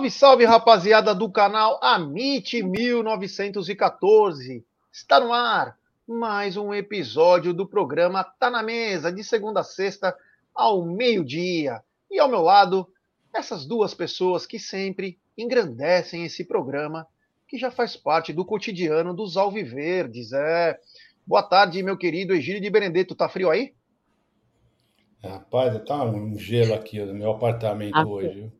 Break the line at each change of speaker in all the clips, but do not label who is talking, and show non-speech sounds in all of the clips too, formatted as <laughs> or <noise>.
Salve, salve, rapaziada do canal Amit 1914. Está no ar mais um episódio do programa Tá na Mesa, de segunda a sexta, ao meio-dia. E ao meu lado, essas duas pessoas que sempre engrandecem esse programa, que já faz parte do cotidiano dos Alviverdes. É. Boa tarde, meu querido Egílio de Benedetto. Tá frio aí?
Rapaz, tá um gelo aqui no meu apartamento ah, hoje.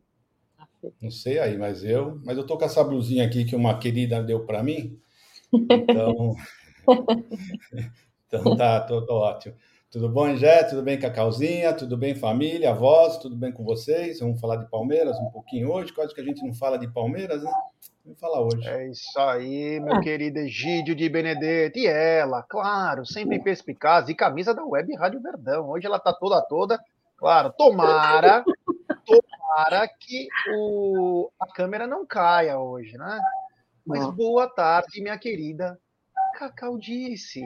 Não sei aí, mas eu, mas eu tô com essa blusinha aqui que uma querida deu para mim. Então, <laughs> então tá, tô, tô, ótimo. Tudo bom, Jé? Tudo bem, Cacauzinha? Tudo bem, família, avós? Tudo bem com vocês? Vamos falar de Palmeiras um pouquinho hoje. Quase que a gente não fala de Palmeiras, né? Vamos falar hoje.
É isso aí, meu querido Egídio de Benedetto. E ela, claro, sempre perspicaz e camisa da Web Rádio Verdão. Hoje ela tá toda toda. Claro, tomara, <laughs> tomara que o, a câmera não caia hoje, né? Mas boa tarde, minha querida Cacau disse.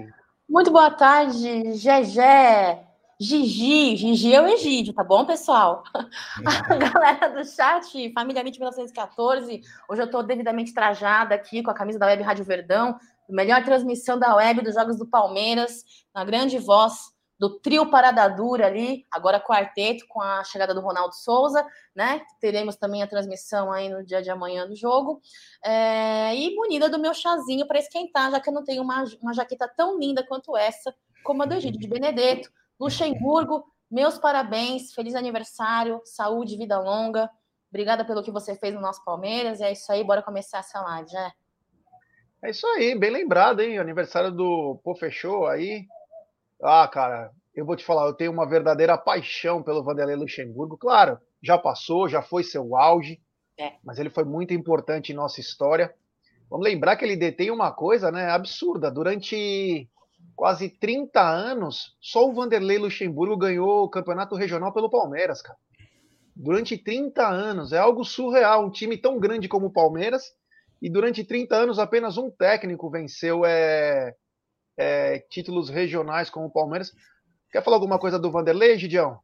Muito boa tarde, Gegé, Gigi, Gigi é o Egídio, tá bom, pessoal? <laughs> A galera do chat, Família 20 1914, hoje eu tô devidamente trajada aqui com a camisa da Web Rádio Verdão, melhor transmissão da web dos Jogos do Palmeiras, na grande voz do trio Parada Dura ali, agora quarteto, com a chegada do Ronaldo Souza, né? Teremos também a transmissão aí no dia de amanhã do jogo. É, e munida do meu chazinho para esquentar, já que eu não tenho uma, uma jaqueta tão linda quanto essa, como a do Egídio de Benedetto. Luxemburgo, meus parabéns, feliz aniversário, saúde, vida longa. Obrigada pelo que você fez no nosso Palmeiras. É isso aí, bora começar essa live, já.
É isso aí, bem lembrado, hein? Aniversário do Pô Fechou aí. Ah, cara, eu vou te falar, eu tenho uma verdadeira paixão pelo Vanderlei Luxemburgo. Claro, já passou, já foi seu auge, é. mas ele foi muito importante em nossa história. Vamos lembrar que ele detém uma coisa né, absurda. Durante quase 30 anos, só o Vanderlei Luxemburgo ganhou o campeonato regional pelo Palmeiras, cara. Durante 30 anos, é algo surreal. Um time tão grande como o Palmeiras, e durante 30 anos apenas um técnico venceu é, é, títulos regionais como o Palmeiras. Quer falar alguma coisa do Vanderlei, Gidião?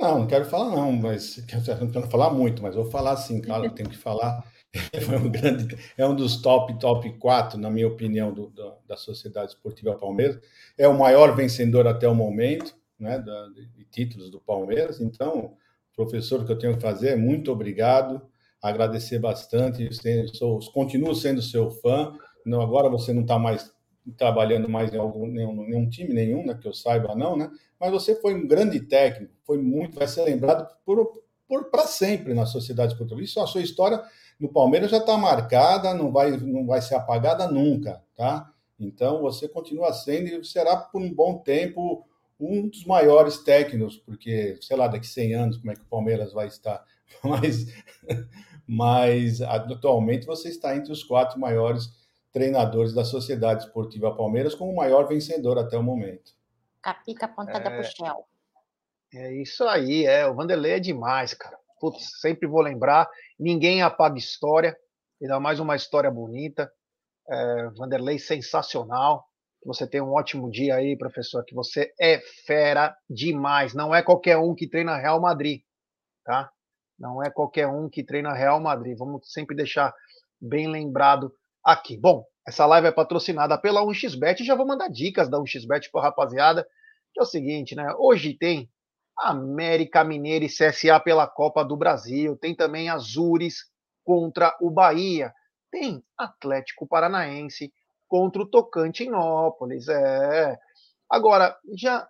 Não, não quero falar não, mas <laughs> não quero falar muito, mas vou falar sim, claro, tenho que falar. <laughs> É um, grande, é um dos top, top 4, na minha opinião, do, do, da Sociedade Esportiva Palmeiras. É o maior vencedor até o momento, né, da, de títulos do Palmeiras. Então, professor, o que eu tenho que fazer é muito obrigado, agradecer bastante. Sou, continuo sendo seu fã. Não, agora você não está mais trabalhando mais em algum nenhum, nenhum time, nenhum, né, que eu saiba não, né? Mas você foi um grande técnico, foi muito, vai ser lembrado por, por para sempre na sociedade portuguesa. Isso a sua história no Palmeiras já está marcada, não vai não vai ser apagada nunca, tá? Então você continua sendo e será por um bom tempo um dos maiores técnicos, porque sei lá daqui 100 anos como é que o Palmeiras vai estar, <laughs> mas mas atualmente você está entre os quatro maiores treinadores da Sociedade Esportiva Palmeiras como o maior vencedor até o momento.
Capica pontada é, pro céu.
É isso aí, é. O Vanderlei é demais, cara. Putz, sempre vou lembrar. Ninguém apaga história, ainda mais uma história bonita. É, Vanderlei sensacional. Você tem um ótimo dia aí, professor, que você é fera demais. Não é qualquer um que treina Real Madrid, tá? Não é qualquer um que treina Real Madrid. Vamos sempre deixar bem lembrado aqui. Bom, Essa live é patrocinada pela 1xBet e já vou mandar dicas da 1xBet para rapaziada, que é o seguinte, né? Hoje tem América Mineira e CSA pela Copa do Brasil, tem também Azures contra o Bahia, tem Atlético Paranaense contra o Tocantinópolis, é. Agora, já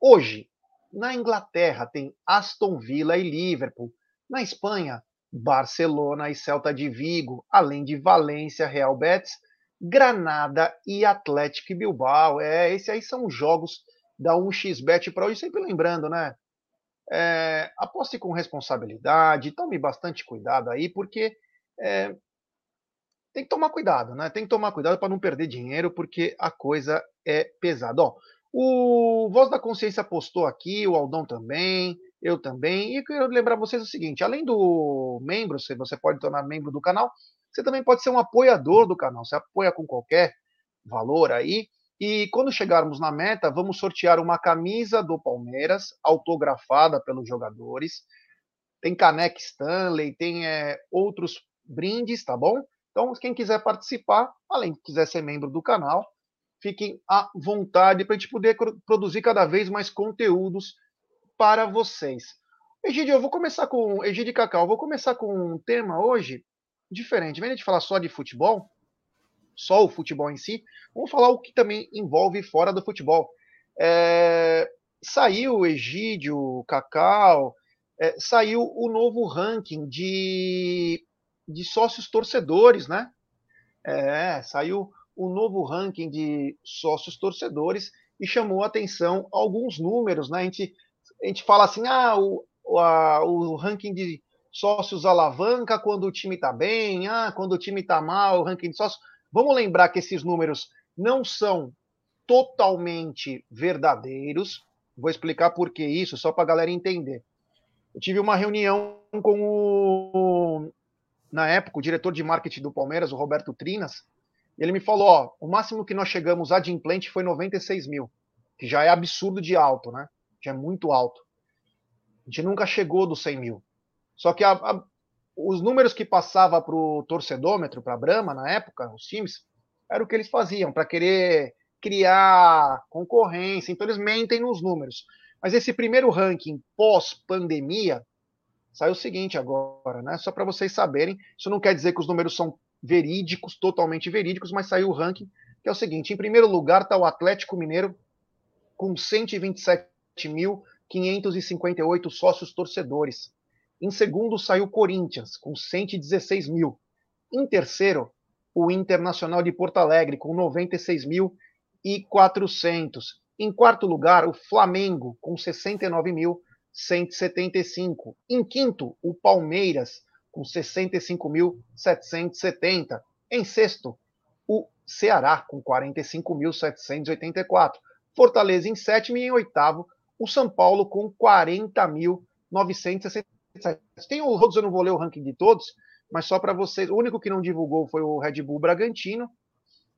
hoje, na Inglaterra tem Aston Villa e Liverpool, na Espanha, Barcelona e Celta de Vigo, além de Valência, Real Betis Granada e Atlético Bilbao. É, esses aí são os jogos da 1xBet para hoje, sempre lembrando, né? É, aposte com responsabilidade, tome bastante cuidado aí, porque é, tem que tomar cuidado, né? Tem que tomar cuidado para não perder dinheiro, porque a coisa é pesada. Ó, o Voz da Consciência postou aqui, o Aldão também, eu também. E eu quero lembrar vocês o seguinte: além do membro, você pode tornar membro do canal, você também pode ser um apoiador do canal. Você apoia com qualquer valor aí. E quando chegarmos na meta, vamos sortear uma camisa do Palmeiras, autografada pelos jogadores. Tem caneca Stanley, tem é, outros brindes, tá bom? Então, quem quiser participar, além de quiser ser membro do canal, fiquem à vontade para a gente poder produzir cada vez mais conteúdos para vocês. Egídio, eu vou começar com. Egídio Cacau, eu vou começar com um tema hoje diferente. Em vez de falar só de futebol, só o futebol em si, vamos falar o que também envolve fora do futebol. É, saiu Egídio, Cacau, é, saiu o novo ranking de, de sócios torcedores, né? É, saiu o novo ranking de sócios torcedores e chamou a atenção alguns números, né? A gente, a gente fala assim, ah, o, a, o ranking de sócios alavanca quando o time está bem, ah, quando o time está mal, o ranking de sócios. Vamos lembrar que esses números não são totalmente verdadeiros. Vou explicar por que isso, só para a galera entender. Eu tive uma reunião com o, na época, o diretor de marketing do Palmeiras, o Roberto Trinas, e ele me falou: ó, o máximo que nós chegamos a adimplente foi 96 mil, que já é absurdo de alto, né? Já é muito alto. A gente nunca chegou dos 100 mil. Só que a, a, os números que passava para o torcedômetro, para a Brahma, na época, os times, era o que eles faziam, para querer criar concorrência. Então, eles mentem nos números. Mas esse primeiro ranking pós-pandemia saiu o seguinte agora, né? Só para vocês saberem. Isso não quer dizer que os números são verídicos, totalmente verídicos, mas saiu o ranking, que é o seguinte: em primeiro lugar está o Atlético Mineiro, com 127.558 sócios torcedores. Em segundo saiu o Corinthians, com 116 mil. Em terceiro, o Internacional de Porto Alegre, com 96.400. Em quarto lugar, o Flamengo, com 69.175. Em quinto, o Palmeiras, com 65.770. Em sexto, o Ceará, com 45.784. Fortaleza em sétimo e em oitavo, o São Paulo com 40.960. Tem outros, eu não vou ler o ranking de todos, mas só para vocês. O único que não divulgou foi o Red Bull Bragantino,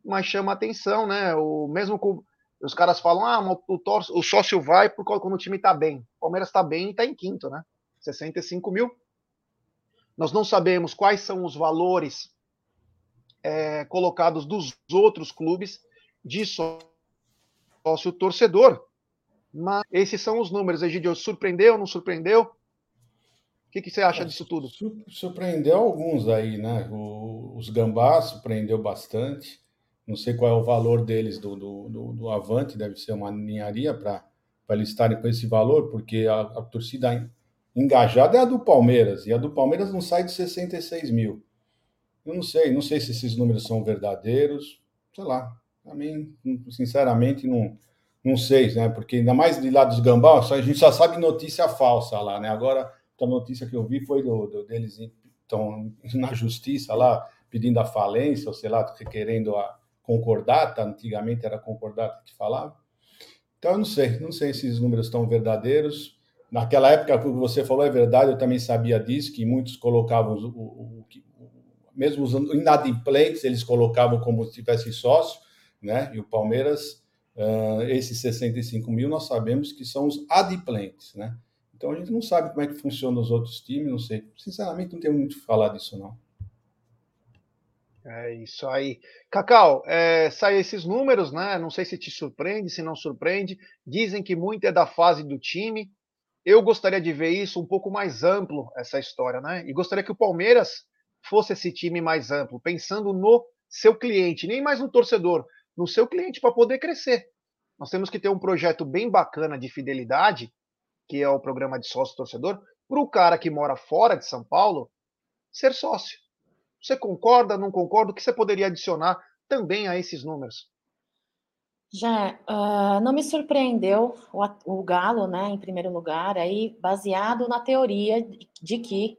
mas chama atenção, né? O mesmo com, os caras falam, ah, o, torce, o sócio vai por quando o time está bem. O Palmeiras está bem e está em quinto, né? 65 mil. Nós não sabemos quais são os valores é, colocados dos outros clubes de sócio torcedor. Mas esses são os números. Egidio, surpreendeu, não surpreendeu? que, que você acha disso tudo?
Surpreendeu alguns aí, né? O, os gambás surpreendeu bastante. Não sei qual é o valor deles do, do, do, do Avante, deve ser uma ninharia para eles estarem com esse valor, porque a, a, torcida engajada é a do Palmeiras, e a do Palmeiras não sai de 66 mil. Eu não sei, não sei se esses números são verdadeiros, sei lá. Também, sinceramente, não, não sei, né? Porque ainda mais de lá dos gambá, a gente só sabe notícia falsa lá, né? Agora a notícia que eu vi foi do, do deles estão <laughs> na justiça lá pedindo a falência, ou sei lá, querendo a concordata, antigamente era concordata que falava. Então eu não sei, não sei se esses números estão verdadeiros. Naquela época, o que você falou é verdade, eu também sabia disso, que muitos colocavam, o, o, o mesmo inadimplentes, eles colocavam como se tivesse sócio, né? E o Palmeiras, uh, esses 65 mil, nós sabemos que são os adimplentes, né? Então a gente não sabe como é que funciona os outros times, não sei. Sinceramente, não tenho muito o que falar disso, não.
É isso aí. Cacau, é, saem esses números, né? Não sei se te surpreende, se não surpreende. Dizem que muito é da fase do time. Eu gostaria de ver isso um pouco mais amplo, essa história, né? E gostaria que o Palmeiras fosse esse time mais amplo, pensando no seu cliente, nem mais no torcedor, no seu cliente para poder crescer. Nós temos que ter um projeto bem bacana de fidelidade, que é o programa de sócio torcedor, para o cara que mora fora de São Paulo ser sócio. Você concorda, não concorda? O que você poderia adicionar também a esses números?
Já uh, não me surpreendeu o, o, Galo, né, em primeiro lugar, aí baseado na teoria de, que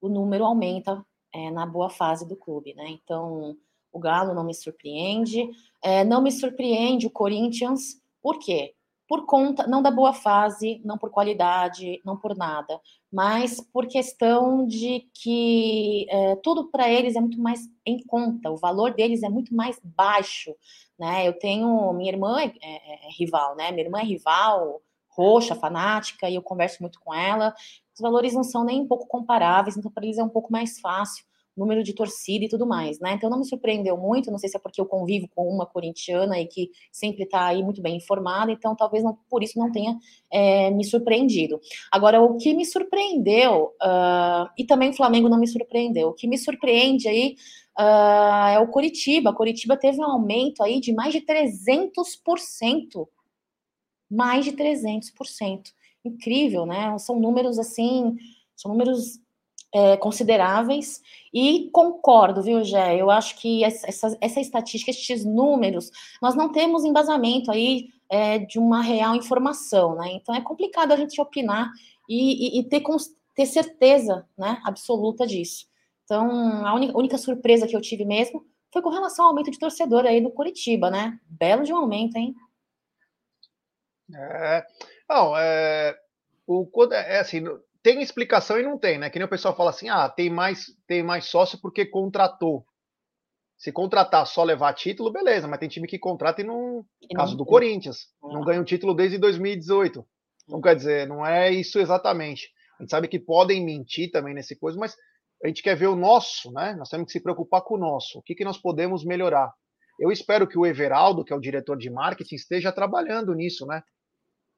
o número aumenta é, na boa fase do clube, né? Então o Galo não me surpreende, é, não me surpreende o Corinthians, por quê? por conta, não da boa fase, não por qualidade, não por nada, mas por questão de que é, tudo para eles é muito mais em conta, o valor deles é muito mais baixo, né? Eu tenho, minha irmã é, é, é rival, né? Minha irmã é rival, roxa, fanática, e eu converso muito com ela. Os valores não são nem um pouco comparáveis, então para eles é um pouco mais fácil número de torcida e tudo mais, né? Então não me surpreendeu muito, não sei se é porque eu convivo com uma corintiana e que sempre está aí muito bem informada, então talvez não, por isso não tenha é, me surpreendido. Agora, o que me surpreendeu, uh, e também o Flamengo não me surpreendeu, o que me surpreende aí uh, é o Coritiba. Coritiba teve um aumento aí de mais de 300%. Mais de 300%. Incrível, né? São números assim, são números é, consideráveis e concordo, viu, Gé? Eu acho que essa, essa estatística, esses números, nós não temos embasamento aí é, de uma real informação, né? Então é complicado a gente opinar e, e, e ter, ter certeza né, absoluta disso. Então, a única, única, surpresa que eu tive mesmo foi com relação ao aumento de torcedor aí do Curitiba, né? Belo de um aumento, hein?
É, não, é, o, é assim, tem explicação e não tem, né? Que nem o pessoal fala assim: ah, tem mais, tem mais sócio porque contratou. Se contratar só levar título, beleza, mas tem time que contrata e não. E caso não... do Corinthians, não ganha um título desde 2018. Não quer dizer, não é isso exatamente. A gente sabe que podem mentir também nesse coisa, mas a gente quer ver o nosso, né? Nós temos que se preocupar com o nosso. O que, que nós podemos melhorar? Eu espero que o Everaldo, que é o diretor de marketing, esteja trabalhando nisso, né?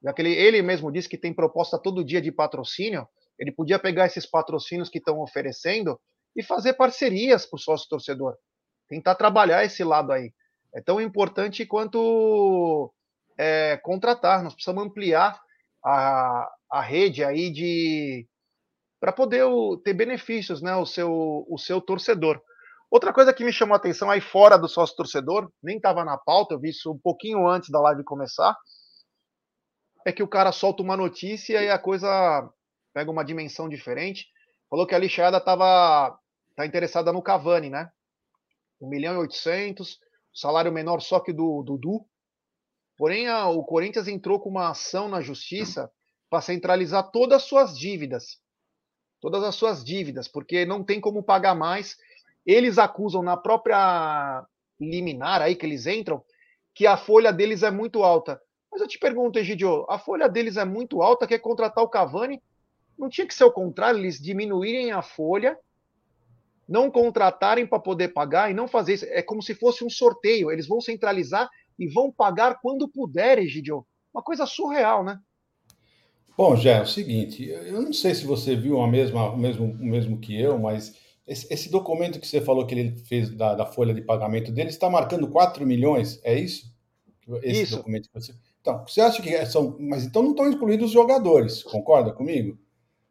Já que ele, ele mesmo disse que tem proposta todo dia de patrocínio, ele podia pegar esses patrocínios que estão oferecendo e fazer parcerias para o sócio torcedor. Tentar trabalhar esse lado aí. É tão importante quanto é, contratar. Nós precisamos ampliar a, a rede aí de para poder o, ter benefícios, né, o seu, o seu torcedor. Outra coisa que me chamou a atenção aí fora do sócio torcedor, nem estava na pauta, eu vi isso um pouquinho antes da live começar, é que o cara solta uma notícia e a coisa pega uma dimensão diferente. Falou que a lixada estava tá interessada no Cavani, né? 1 milhão e 800, salário menor só que do Dudu. Porém, a, o Corinthians entrou com uma ação na justiça para centralizar todas as suas dívidas. Todas as suas dívidas, porque não tem como pagar mais. Eles acusam na própria liminar aí que eles entram que a folha deles é muito alta. Mas eu te pergunto, Egidio, a folha deles é muito alta, quer contratar o Cavani? Não tinha que ser o contrário, eles diminuírem a folha, não contratarem para poder pagar e não fazer isso. É como se fosse um sorteio. Eles vão centralizar e vão pagar quando puderem, Egidio. Uma coisa surreal, né?
Bom, já é o seguinte, eu não sei se você viu a mesma, o, mesmo, o mesmo que eu, mas esse, esse documento que você falou que ele fez da, da folha de pagamento dele está marcando 4 milhões, é isso?
Esse isso.
documento que você. Então, você acha que são. Mas então não estão incluídos os jogadores, concorda comigo?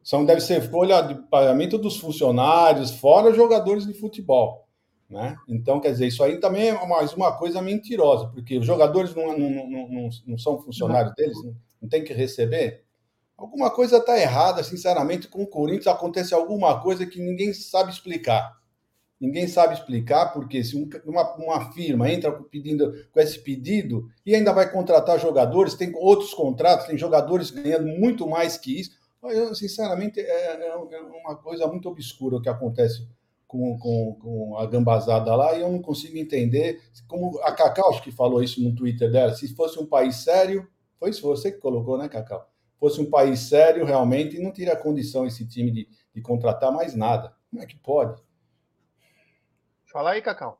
São, deve ser folha de pagamento dos funcionários, fora jogadores de futebol. Né? Então, quer dizer, isso aí também é mais uma coisa mentirosa, porque os jogadores não, não, não, não, são funcionários deles, não, não tem que receber. Alguma coisa está errada, sinceramente, com o Corinthians acontece alguma coisa que ninguém sabe explicar. Ninguém sabe explicar, porque se uma, uma firma entra pedindo, com esse pedido e ainda vai contratar jogadores, tem outros contratos, tem jogadores ganhando muito mais que isso. Eu, sinceramente, é, é, é, uma coisa muito obscura o que acontece com, com, com, a gambazada lá e eu não consigo entender. Como a Cacau, acho que falou isso no Twitter dela, se fosse um país sério, foi isso você que colocou, né, Cacau? Fosse um país sério, realmente, não teria condição esse time de, de contratar mais nada. Como é que pode?
Fala aí, Cacau.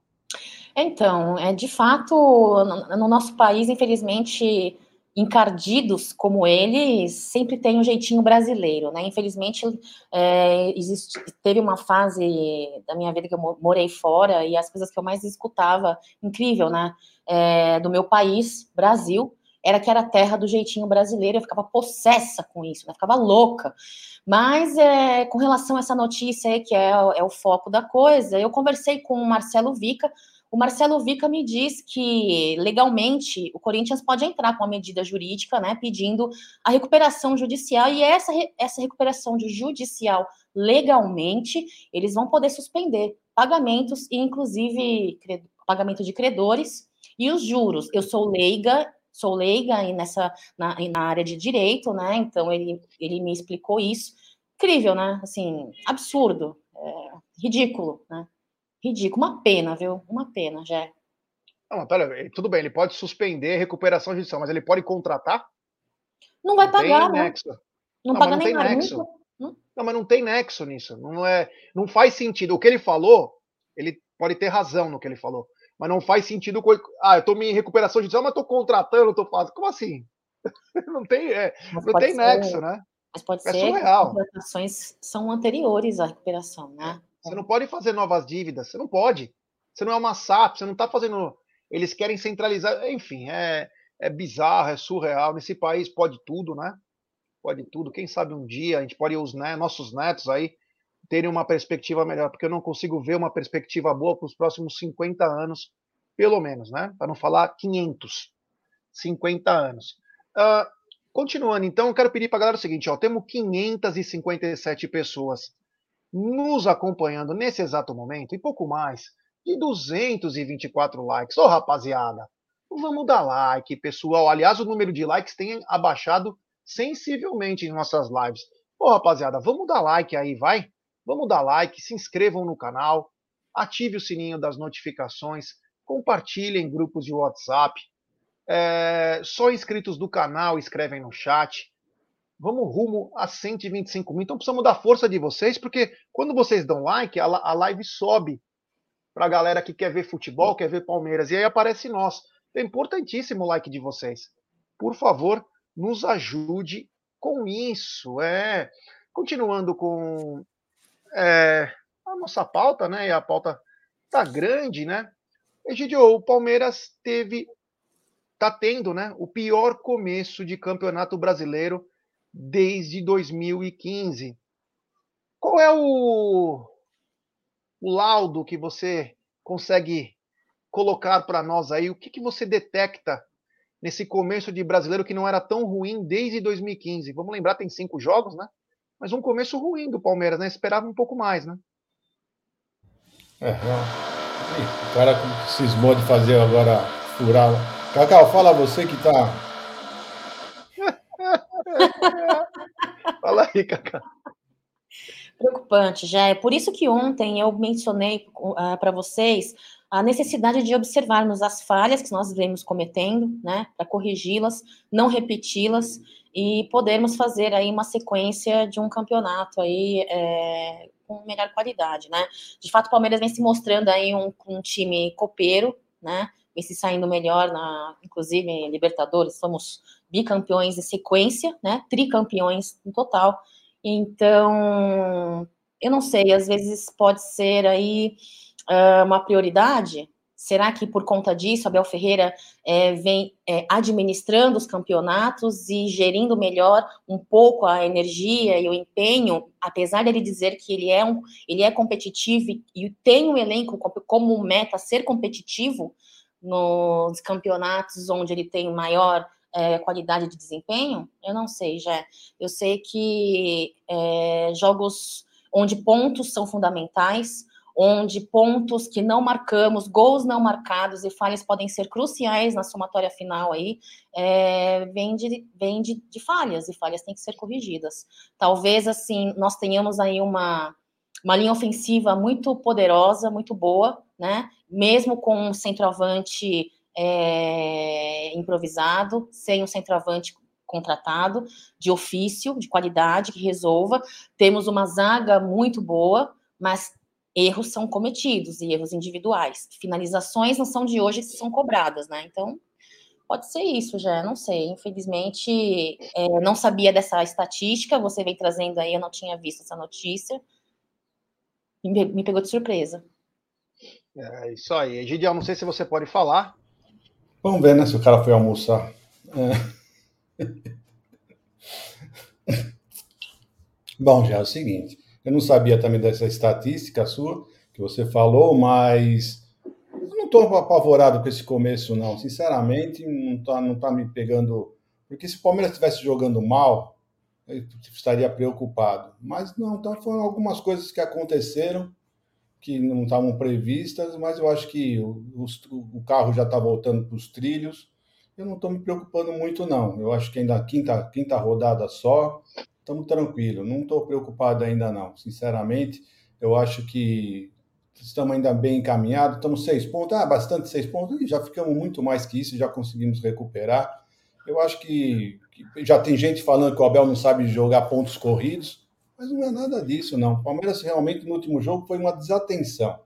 Então, é de fato, no, no nosso país, infelizmente, encardidos como ele sempre tem um jeitinho brasileiro, né? Infelizmente, é, existe, teve uma fase da minha vida que eu morei fora e as coisas que eu mais escutava, incrível, né? É, do meu país, Brasil, era que era terra do jeitinho brasileiro, eu ficava possessa com isso, né? ficava louca. Mas é, com relação a essa notícia aí, que é, é o foco da coisa, eu conversei com o Marcelo Vica, o Marcelo Vica me diz que legalmente o Corinthians pode entrar com uma medida jurídica, né, pedindo a recuperação judicial e essa, essa recuperação de judicial legalmente eles vão poder suspender pagamentos e inclusive pagamento de credores e os juros. Eu sou leiga, sou leiga nessa na, na área de direito, né? Então ele ele me explicou isso. Incrível, né? Assim, absurdo, é, ridículo, né? Ridículo. Uma pena, viu? Uma pena, já.
Não, pera, tudo bem, ele pode suspender a recuperação judicial, mas ele pode contratar?
Não vai não pagar,
né? Nexo.
Não, não paga nem tem nexo.
Não? não, mas não tem nexo nisso. Não é, não faz sentido. O que ele falou, ele pode ter razão no que ele falou, mas não faz sentido. Ah, eu tô em recuperação judicial, mas tô contratando, tô fazendo. Como assim? <laughs> não tem, é, não tem ser, nexo, né?
Mas pode é ser surreal. que as contratações são anteriores à recuperação, né?
Você não pode fazer novas dívidas, você não pode. Você não é uma SAP, você não está fazendo. Eles querem centralizar. Enfim, é, é bizarro, é surreal. Nesse país pode tudo, né? Pode tudo. Quem sabe um dia a gente pode os né, nossos netos aí terem uma perspectiva melhor, porque eu não consigo ver uma perspectiva boa para os próximos 50 anos, pelo menos, né? Para não falar 500. 50 anos. Uh, continuando, então, eu quero pedir para a galera o seguinte: ó, temos 557 pessoas nos acompanhando nesse exato momento, e pouco mais, de 224 likes. Ô, oh, rapaziada, vamos dar like, pessoal. Aliás, o número de likes tem abaixado sensivelmente em nossas lives. Ô, oh, rapaziada, vamos dar like aí, vai? Vamos dar like, se inscrevam no canal, ative o sininho das notificações, compartilhem em grupos de WhatsApp. É, só inscritos do canal escrevem no chat. Vamos rumo a 125 mil. Então precisamos da força de vocês, porque quando vocês dão like, a, a live sobe para a galera que quer ver futebol, quer ver Palmeiras. E aí aparece nós. É importantíssimo o like de vocês. Por favor, nos ajude com isso. É, continuando com é, a nossa pauta, né? E a pauta tá grande, né? Egidio, o Palmeiras teve, tá tendo, né? O pior começo de campeonato brasileiro desde 2015. Qual é o, o laudo que você consegue colocar para nós aí? O que, que você detecta nesse começo de brasileiro que não era tão ruim desde 2015? Vamos lembrar, tem cinco jogos, né? Mas um começo ruim do Palmeiras, né? Esperava um pouco mais, né?
É, o cara cismou de fazer agora furar. Cacau, fala você que tá <laughs>
Fala aí, Cacá.
Preocupante, já é por isso que ontem eu mencionei uh, ah, para vocês a necessidade de observarmos as falhas que nós vemos cometendo, né, para corrigi-las, não repeti-las e podermos fazer aí uma sequência de um campeonato aí é, com melhor qualidade, né? De fato, o Palmeiras vem se mostrando aí um, um time copeiro, né? Vem se saindo melhor na, inclusive em Libertadores, somos bicampeões em sequência, né? Tricampeões no total. Então, eu não sei, às vezes pode ser aí uh, uma prioridade. Será que por conta disso Abel Ferreira é, vem é, administrando os campeonatos e gerindo melhor um pouco a energia e o empenho, apesar dele dizer que ele é, um, ele é competitivo e, e tem um elenco como meta ser competitivo nos campeonatos onde ele tem maior é, qualidade de desempenho? Eu não sei, já. Eu sei que é, jogos onde pontos são fundamentais, onde pontos que não marcamos, gols não marcados e falhas podem ser cruciais na somatória final aí, é, vem, de, vem de, de falhas, e falhas têm que ser corrigidas. Talvez, assim, nós tenhamos aí uma, uma linha ofensiva muito poderosa, muito boa, né? Mesmo com um centroavante é, improvisado, sem um centroavante contratado, de ofício, de qualidade, que resolva. Temos uma zaga muito boa, mas erros são cometidos e erros individuais. Finalizações não são de hoje que são cobradas, né? Então, pode ser isso já, não sei. Infelizmente, é, não sabia dessa estatística, você vem trazendo aí, eu não tinha visto essa notícia. Me, pegou de surpresa.
É isso aí. Egidiel, não sei se você pode falar.
Vamos ver, né, se o cara foi almoçar. É. <laughs> Bom, já é o seguinte. Eu não sabia também dessa estatística sua que você falou, mas eu não estou apavorado com esse começo, não. Sinceramente, não está não tá me pegando. Porque se o Palmeiras estivesse jogando mal, eu estaria preocupado. Mas não, então foram algumas coisas que aconteceram que não estavam previstas, mas eu acho que o, o carro já está voltando para os trilhos. Eu não estou me preocupando muito, não. Eu acho que ainda quinta, quinta rodada só, estamos tranquilos. Não estou preocupado ainda, não. Sinceramente, eu acho que estamos ainda bem encaminhados. Estamos seis pontos, ah, bastante seis pontos, e já ficamos muito mais que isso, já conseguimos recuperar. Eu acho que, que já tem gente falando que o Abel não sabe jogar pontos corridos. Mas não é nada disso, não. O Palmeiras realmente no último jogo foi uma desatenção.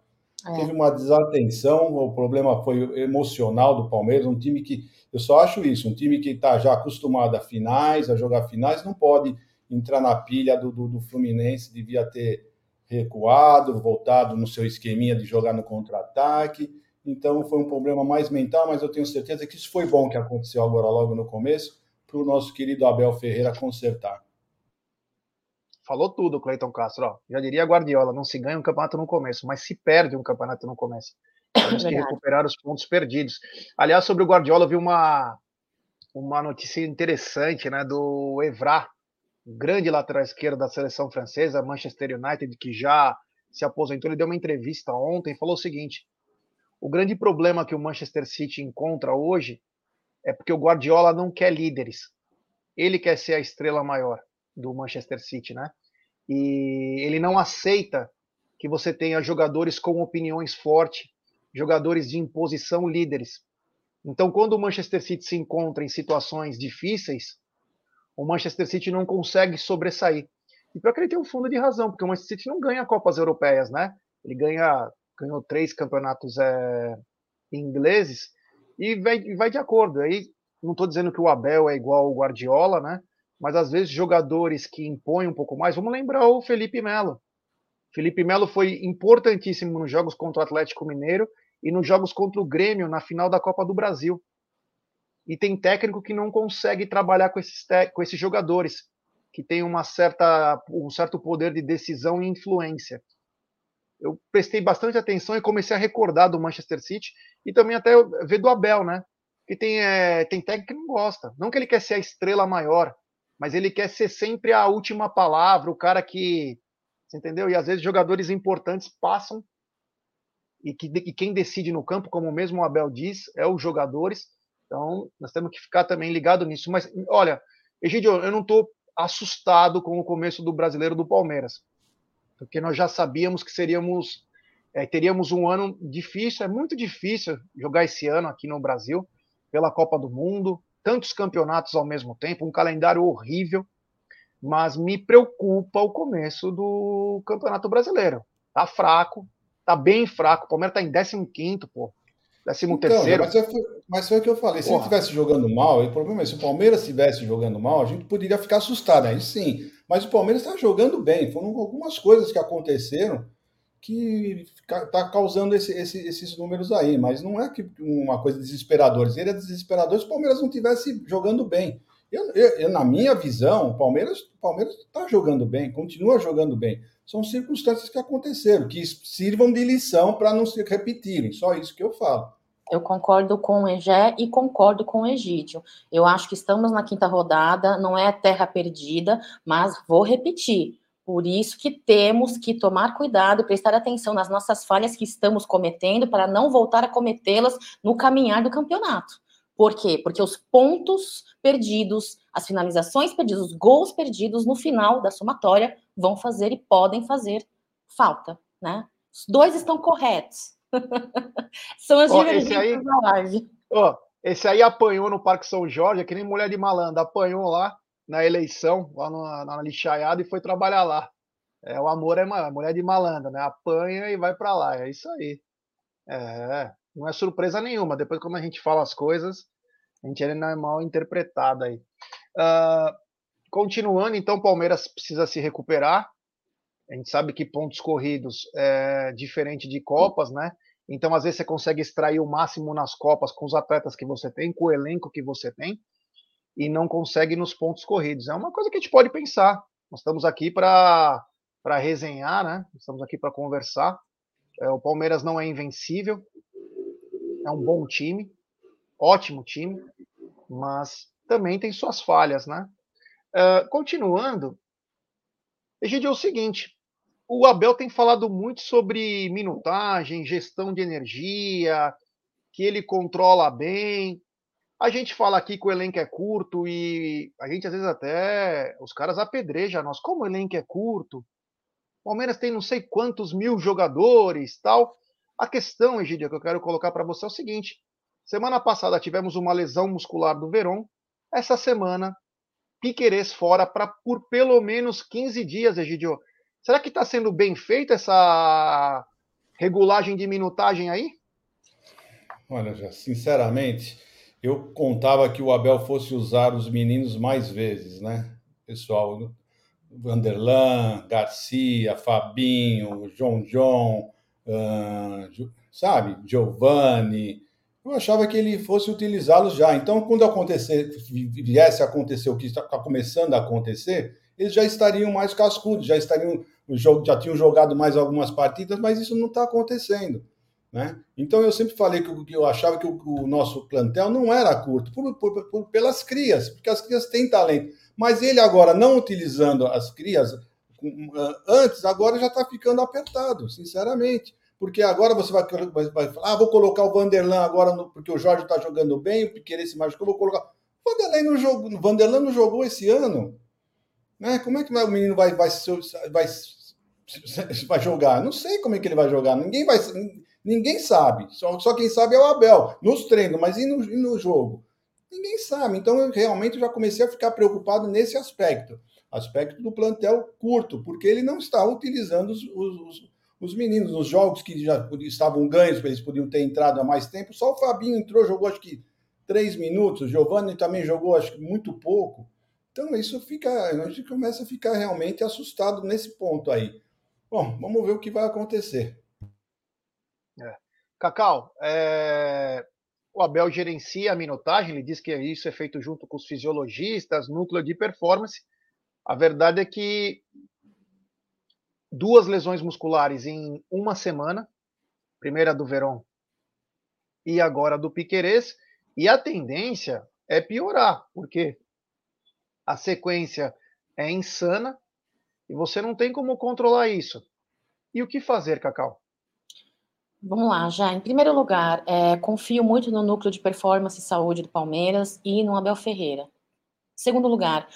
É. Teve uma desatenção, o problema foi emocional do Palmeiras, um time que, eu só acho isso, um time que está já acostumado a finais, a jogar finais, não pode entrar na pilha do, do, do Fluminense, devia ter recuado, voltado no seu esqueminha de jogar no contra-ataque. Então foi um problema mais mental, mas eu tenho certeza que isso foi bom que aconteceu agora logo no começo, para o nosso querido Abel Ferreira consertar.
Falou tudo, Cleiton Castro. Ó, já diria Guardiola: não se ganha um campeonato no começo, mas se perde um campeonato no começo. <clears throat> Temos que recuperar os pontos perdidos. Aliás, sobre o Guardiola, eu vi uma, uma notícia interessante né, do Evra, grande lateral esquerdo da seleção francesa, Manchester United, que já se aposentou. Ele deu uma entrevista ontem e falou o seguinte: o grande problema que o Manchester City encontra hoje é porque o Guardiola não quer líderes. Ele quer ser a estrela maior do Manchester City, né? E ele não aceita que você tenha jogadores com opiniões fortes, jogadores de imposição, líderes. Então, quando o Manchester City se encontra em situações difíceis, o Manchester City não consegue sobressair. E pior que ele tem um fundo de razão, porque o Manchester City não ganha Copas Europeias, né? Ele ganha, ganhou três campeonatos é, ingleses e vai, vai de acordo. Aí não estou dizendo que o Abel é igual ao Guardiola, né? Mas às vezes jogadores que impõem um pouco mais. Vamos lembrar o Felipe Melo. Felipe Melo foi importantíssimo nos jogos contra o Atlético Mineiro e nos jogos contra o Grêmio na final da Copa do Brasil. E tem técnico que não consegue trabalhar com esses, com esses jogadores, que tem uma certa, um certo poder de decisão e influência. Eu prestei bastante atenção e comecei a recordar do Manchester City e também até ver do Abel, né? Que tem, é, tem técnico que não gosta. Não que ele quer ser a estrela maior, mas ele quer ser sempre a última palavra, o cara que. Você entendeu? E às vezes jogadores importantes passam e, que, e quem decide no campo, como mesmo o Abel diz, é os jogadores. Então, nós temos que ficar também ligado nisso. Mas, olha, Egidio, eu não estou assustado com o começo do brasileiro do Palmeiras, porque nós já sabíamos que seríamos, é, teríamos um ano difícil, é muito difícil jogar esse ano aqui no Brasil, pela Copa do Mundo, tantos campeonatos ao mesmo tempo, um calendário horrível, mas me preocupa o começo do Campeonato Brasileiro. Tá fraco, tá bem fraco. O Palmeiras tá em 15, pô. 13 então, terceiro.
Mas, foi, mas foi o que eu falei. Se Porra. ele estivesse jogando mal, o problema é se o Palmeiras estivesse jogando mal, a gente poderia ficar assustado, aí sim. Mas o Palmeiras está jogando bem. Foram algumas coisas que aconteceram que está causando esse, esse, esses números aí, mas não é que uma coisa desesperadora. Seria desesperador se o Palmeiras não estivesse jogando bem. Eu, eu, na minha visão, o Palmeiras está jogando bem, continua jogando bem. São circunstâncias que aconteceram, que sirvam de lição para não se repetirem. Só isso que eu falo.
Eu concordo com o Egé e concordo com o Egídio. Eu acho que estamos na quinta rodada, não é terra perdida, mas vou repetir por isso que temos que tomar cuidado e prestar atenção nas nossas falhas que estamos cometendo para não voltar a cometê-las no caminhar do campeonato. Por quê? Porque os pontos perdidos, as finalizações perdidas, os gols perdidos no final da somatória vão fazer e podem fazer falta, né? Os dois estão corretos. <laughs> São as oh, divergências da live.
Oh, esse aí apanhou no Parque São Jorge, é que nem mulher de malandro, apanhou lá na eleição, lá na, lixaiada, e foi trabalhar lá. É, o amor é uma mulher de malandro, né? Apanha e vai para lá. É isso aí. É, não é surpresa nenhuma. Depois, quando a gente fala as coisas, a gente ainda é mal interpretado aí. Uh, continuando, então, Palmeiras precisa se recuperar. A gente sabe que pontos corridos é diferente de Copas, né? Então, às vezes, você consegue extrair o máximo nas Copas com os atletas que você tem, com o elenco que você tem, e não consegue nos pontos corridos. É uma coisa que a gente pode pensar. Nós estamos aqui para resenhar, né? Estamos aqui para conversar. É, o Palmeiras não é invencível, é um bom time, ótimo time, mas também tem suas falhas, né? Uh, continuando, Egidio, é o seguinte: o Abel tem falado muito sobre minutagem, gestão de energia, que ele controla bem. A gente fala aqui que o elenco é curto e a gente às vezes até os caras apedrejam nós. Como o elenco é curto? O Palmeiras tem não sei quantos mil jogadores, tal. A questão, Egidio, que eu quero colocar para você é o seguinte: semana passada tivemos uma lesão muscular do Verón. Essa semana, Piquerez fora para por pelo menos 15 dias, Egidio. Será que está sendo bem feita essa regulagem de minutagem aí?
Olha, já, sinceramente, eu contava que o Abel fosse usar os meninos mais vezes, né? Pessoal, Vanderlan, Garcia, Fabinho, João João, uh, sabe, Giovanni. Eu achava que ele fosse utilizá-los já. Então, quando acontecer, viesse a acontecer o que está começando a acontecer, eles já estariam mais cascudos, já estariam já tinham jogado mais algumas partidas, mas isso não está acontecendo. Né? Então eu sempre falei que, eu achava que o, o nosso plantel não era curto, por, por, por, pelas crias, porque as crias têm talento. Mas ele agora, não utilizando as crias antes, agora já está ficando apertado, sinceramente. Porque agora você vai, vai, vai falar, ah, vou colocar o Vanderlan agora, no, porque o Jorge está jogando bem, o Piqueires se machucou, vou colocar. Vanderlan não jogou, Vanderlan não jogou esse ano. Né? Como é que o menino vai, vai, vai, vai jogar? Não sei como é que ele vai jogar. Ninguém vai. Ninguém sabe. Só, só quem sabe é o Abel, nos treinos, mas e no, e no jogo? Ninguém sabe. Então, eu realmente já comecei a ficar preocupado nesse aspecto aspecto do plantel curto, porque ele não está utilizando os, os, os meninos. Nos jogos que já estavam ganhos, eles podiam ter entrado há mais tempo, só o Fabinho entrou, jogou acho que três minutos, o Giovanni também jogou acho que muito pouco. Então, isso fica, a gente começa a ficar realmente assustado nesse ponto aí. Bom, vamos ver o que vai acontecer.
Cacau, é... o Abel gerencia a minutagem, ele diz que isso é feito junto com os fisiologistas, núcleo de performance. A verdade é que duas lesões musculares em uma semana, primeira do Verón e agora do Piquerez, e a tendência é piorar, porque a sequência é insana e você não tem como controlar isso. E o que fazer, Cacau?
Vamos lá, já. Em primeiro lugar, é, confio muito no núcleo de performance e saúde do Palmeiras e no Abel Ferreira. Segundo lugar,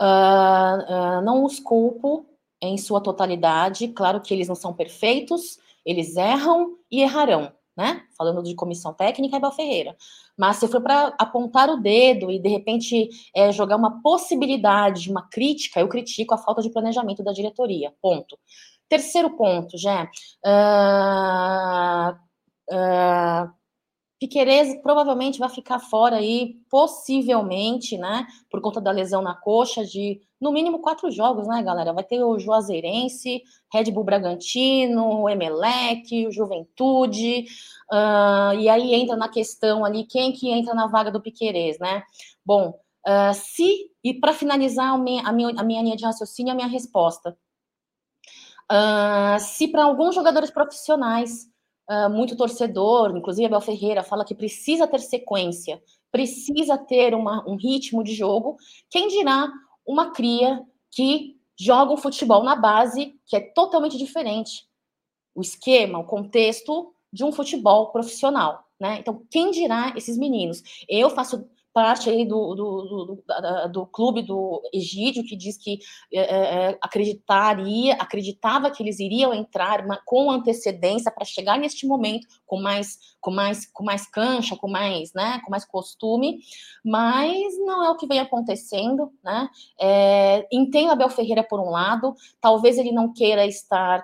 uh, uh, não os culpo em sua totalidade. Claro que eles não são perfeitos, eles erram e errarão né? Falando de comissão técnica, Abel Ferreira. Mas se for para apontar o dedo e de repente é, jogar uma possibilidade, uma crítica, eu critico a falta de planejamento da diretoria. Ponto. Terceiro ponto, já. Uh, uh, Piquerez provavelmente vai ficar fora aí, possivelmente, né? Por conta da lesão na coxa, de no mínimo quatro jogos, né, galera? Vai ter o Juazeirense, Red Bull Bragantino, o Emelec, o Juventude, uh, e aí entra na questão ali quem que entra na vaga do Piquerez, né? Bom, uh, se, e para finalizar a minha, a, minha, a minha linha de raciocínio, a minha resposta. Uh, se para alguns jogadores profissionais uh, muito torcedor, inclusive Abel Ferreira, fala que precisa ter sequência, precisa ter uma, um ritmo de jogo. Quem dirá uma cria que joga um futebol na base que é totalmente diferente. O esquema, o contexto de um futebol profissional, né? Então, quem dirá esses meninos? Eu faço parte aí do, do, do, do, clube do Egídio, que diz que é, é, acreditaria, acreditava que eles iriam entrar com antecedência para chegar neste momento com mais, com mais, com mais cancha, com mais, né, com mais costume, mas não é o que vem acontecendo, né? É, entendo Abel Ferreira por um lado, talvez ele não queira estar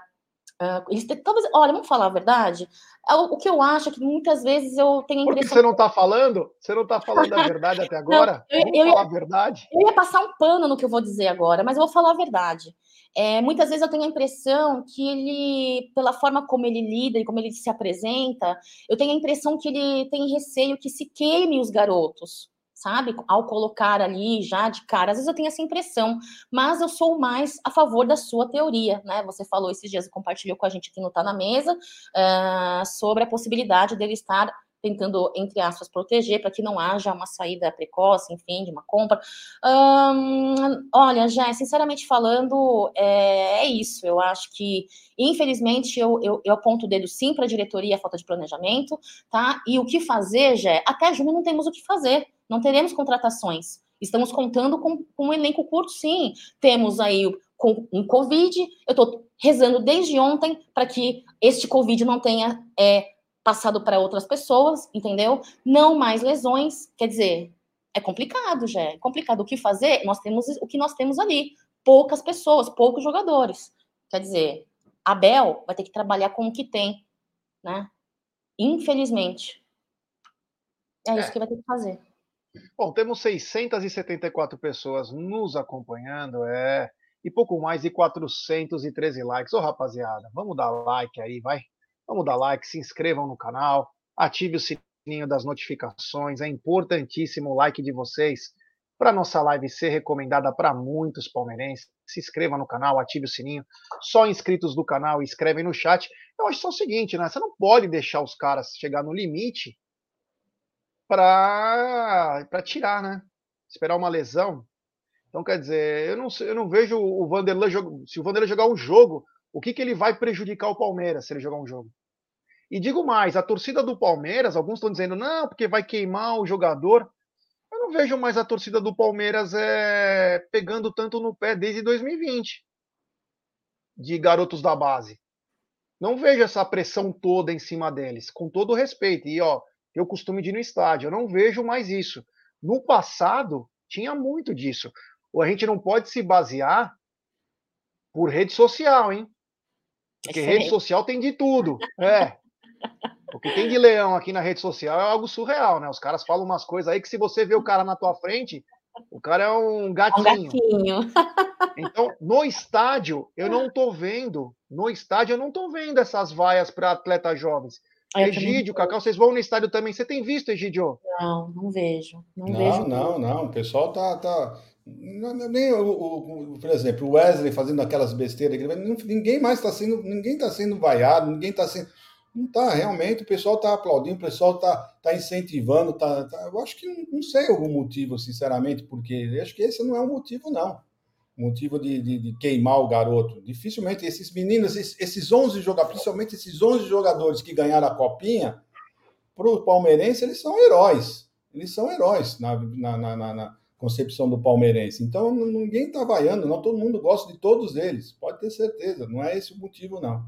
Uh, eles, talvez, olha, vamos falar a verdade. É o, o, que eu acho é que muitas vezes eu tenho a
impressão. Porque você não está falando? Você não está <laughs> falando a verdade até agora? não, eu, eu, falar a verdade?
Eu ia passar um pano no que eu vou dizer agora, mas eu vou falar a verdade. É, muitas vezes eu tenho a impressão que ele, pela forma como ele lida e como ele se apresenta, eu tenho a impressão que ele tem receio que se queime os garotos sabe? Ao colocar ali já de cara. Às vezes eu tenho essa impressão, mas eu sou mais a favor da sua teoria, né? Você falou esses dias, compartilhou com a gente aqui no Tá na Mesa, uh, sobre a possibilidade dele estar tentando, entre aspas, proteger para que não haja uma saída precoce, enfim, de uma compra. Olha, já, sinceramente falando, é, é, isso. Eu acho que, infelizmente, eu, eu, eu aponto o dedo sim para a diretoria, a falta de planejamento, tá? E o que fazer, já, até junho não temos o que fazer, não teremos contratações. Estamos contando com, com um elenco curto, sim. Temos aí com um Covid. Eu estou rezando desde ontem para que este Covid não tenha é, passado para outras pessoas, entendeu? Não mais lesões, quer dizer, é complicado, já é complicado o que fazer. Nós temos o que nós temos ali, poucas pessoas, poucos jogadores. Quer dizer, Abel vai ter que trabalhar com o que tem, né? Infelizmente. É isso é. que vai ter que fazer.
Bom, temos 674 pessoas nos acompanhando, é, e pouco mais de 413 likes. Ô, rapaziada, vamos dar like aí, vai. Vamos dar like, se inscrevam no canal, ative o sininho das notificações. É importantíssimo o like de vocês para nossa live ser recomendada para muitos palmeirenses. Se inscreva no canal, ative o sininho. Só inscritos do canal escrevem no chat. Eu acho só o seguinte, né? Você não pode deixar os caras chegar no limite para tirar, né? Esperar uma lesão. Então, quer dizer, eu não, eu não vejo o Vanderlei. Se o Vanderlei jogar um jogo, o que, que ele vai prejudicar o Palmeiras se ele jogar um jogo? E digo mais, a torcida do Palmeiras, alguns estão dizendo, não, porque vai queimar o jogador. Eu não vejo mais a torcida do Palmeiras é, pegando tanto no pé desde 2020 de garotos da base. Não vejo essa pressão toda em cima deles, com todo respeito. E ó, eu costumo ir no estádio, eu não vejo mais isso. No passado, tinha muito disso. A gente não pode se basear por rede social, hein? Porque é rede social tem de tudo. É. O que tem de leão aqui na rede social é algo surreal, né? Os caras falam umas coisas aí que se você vê o cara na tua frente, o cara é um gatinho. Um gatinho. <laughs> Então, no estádio, eu não tô vendo, no estádio eu não tô vendo essas vaias para atletas jovens. Egídio, Cacau, vocês vão no estádio também. Você tem visto, Egídio?
Não, não vejo.
Não,
não,
vejo não, não. O pessoal tá, tá, não, nem o, o, por exemplo, o Wesley fazendo aquelas besteiras, ninguém mais está sendo, ninguém está sendo vaiado, ninguém está sendo. Não está, realmente, o pessoal está aplaudindo, o pessoal está tá incentivando, tá, tá, eu acho que não, não, sei algum motivo, sinceramente, porque eu acho que esse não é o motivo, não. Motivo de, de, de, queimar o garoto. Dificilmente esses meninos, esses, esses 11 jogadores, principalmente esses 11 jogadores que ganharam a copinha, para o palmeirense, eles são heróis. Eles são heróis na, na, na, na concepção do palmeirense. Então, ninguém está vaiando, não. Todo mundo gosta de todos eles. Pode ter certeza. Não é esse o motivo, não.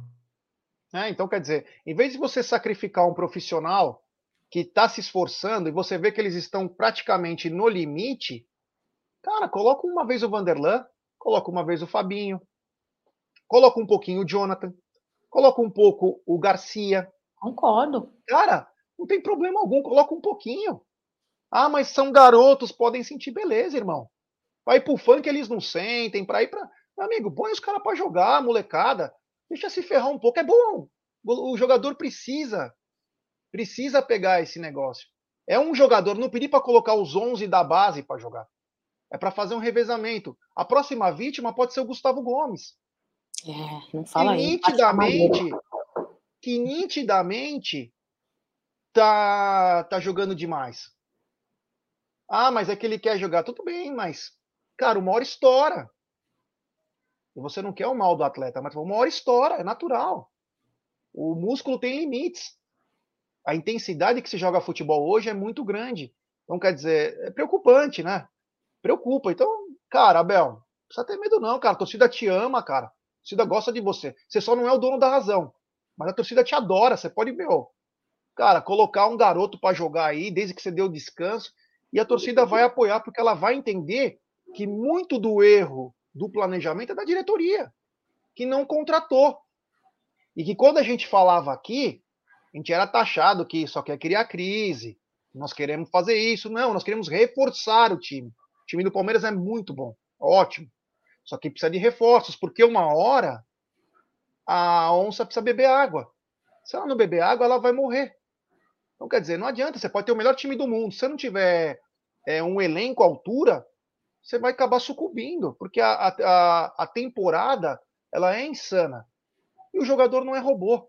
É, então, quer dizer, em vez de você sacrificar um profissional que está se esforçando e você vê que eles estão praticamente no limite, cara, coloca uma vez o Vanderlan, coloca uma vez o Fabinho, coloca um pouquinho o Jonathan, coloca um pouco o Garcia.
Concordo.
Cara, não tem problema algum, coloca um pouquinho. Ah, mas são garotos, podem sentir beleza, irmão. Vai pro funk eles não sentem, pra ir pra. Meu amigo, põe os caras pra jogar, molecada. Deixa se ferrar um pouco. É bom. O jogador precisa. Precisa pegar esse negócio. É um jogador, não pedi para colocar os 11 da base para jogar. É para fazer um revezamento. A próxima vítima pode ser o Gustavo Gomes.
É, não fala
que nitidamente, que nitidamente tá, tá jogando demais. Ah, mas é que ele quer jogar. Tudo bem, mas, cara, uma hora estoura. E você não quer o mal do atleta, mas uma hora estoura, é natural. O músculo tem limites. A intensidade que se joga futebol hoje é muito grande. Então, quer dizer, é preocupante, né? Preocupa. Então, cara, Abel, não precisa ter medo, não, cara. A torcida te ama, cara. A torcida gosta de você. Você só não é o dono da razão. Mas a torcida te adora. Você pode, meu, cara, colocar um garoto para jogar aí, desde que você deu descanso, e a torcida vai apoiar, porque ela vai entender que muito do erro do planejamento é da diretoria, que não contratou. E que quando a gente falava aqui, a gente era taxado que só quer criar crise, nós queremos fazer isso. Não, nós queremos reforçar o time. O time do Palmeiras é muito bom, ótimo. Só que precisa de reforços, porque uma hora a onça precisa beber água. Se ela não beber água, ela vai morrer. Então, quer dizer, não adianta, você pode ter o melhor time do mundo. Se você não tiver é, um elenco à altura, você vai acabar sucumbindo, porque a, a, a temporada ela é insana. E o jogador não é robô.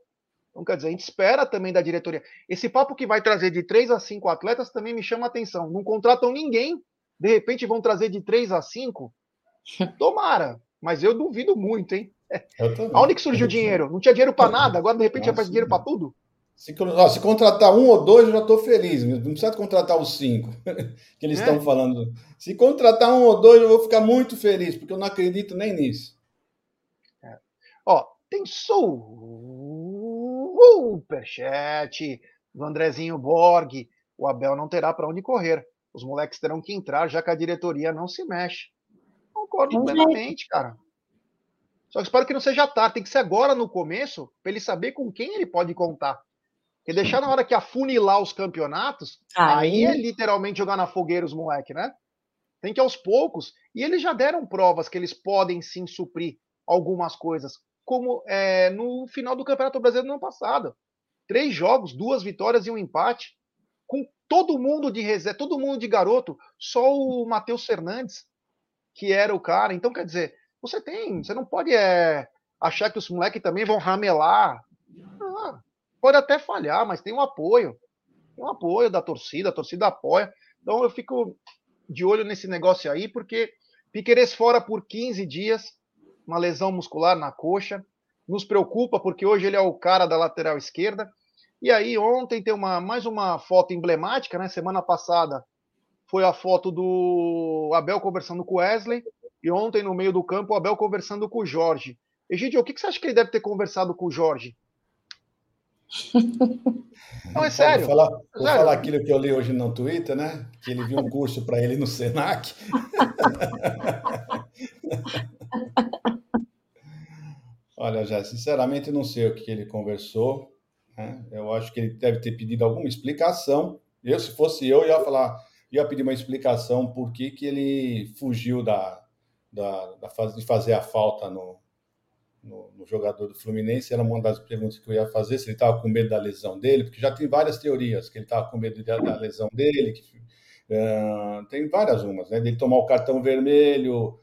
Então, quer dizer, a gente espera também da diretoria. Esse papo que vai trazer de três a cinco atletas também me chama a atenção. Não contratam ninguém, de repente vão trazer de três a cinco. <laughs> Tomara, mas eu duvido muito, hein? Aonde que surgiu o dinheiro? Não tinha dinheiro para nada, agora de repente já faz dinheiro para tudo?
Se, ó, se, contratar um ou dois, eu já estou feliz. Não precisa contratar os cinco <laughs> que eles estão é. falando. Se contratar um ou dois, eu vou ficar muito feliz, porque eu não acredito nem nisso.
É. Ó, tem superchat do Andrezinho Borg. O Abel não terá para onde correr. Os moleques terão que entrar, já que a diretoria não se mexe. Concordo plenamente, cara. Só que espero que não seja tarde. Tem que ser agora no começo, para ele saber com quem ele pode contar. Porque deixar na hora que afunilar os campeonatos, aí, aí é literalmente jogar na fogueira os moleques, né? Tem que aos poucos. E eles já deram provas que eles podem sim suprir algumas coisas, como é, no final do Campeonato Brasileiro no ano passado. Três jogos, duas vitórias e um empate, todo mundo de reserva, todo mundo de garoto, só o Matheus Fernandes, que era o cara. Então, quer dizer, você tem, você não pode é, achar que os moleques também vão ramelar. Ah, pode até falhar, mas tem um apoio. Tem um apoio da torcida, a torcida apoia. Então eu fico de olho nesse negócio aí, porque Piqueires fora por 15 dias, uma lesão muscular na coxa. Nos preocupa, porque hoje ele é o cara da lateral esquerda. E aí, ontem tem uma, mais uma foto emblemática, né? Semana passada foi a foto do Abel conversando com o Wesley. E ontem, no meio do campo, o Abel conversando com o Jorge. Egidio, o que você acha que ele deve ter conversado com o Jorge? <laughs> Não, é sério.
Vou falar, vou sério. falar aquilo que eu li hoje no Twitter, né? Que ele viu um curso para ele no Senac. <laughs> Olha, já, sinceramente, não sei o que ele conversou. Né? Eu acho que ele deve ter pedido alguma explicação. Eu, se fosse eu, ia falar, ia pedir uma explicação por que, que ele fugiu da, da, da fase de fazer a falta no, no, no, jogador do Fluminense, era uma das perguntas que eu ia fazer, se ele estava com medo da lesão dele, porque já tem várias teorias, que ele estava com medo da, da lesão dele, que, uh, tem várias umas, né? Dele tomar o cartão vermelho.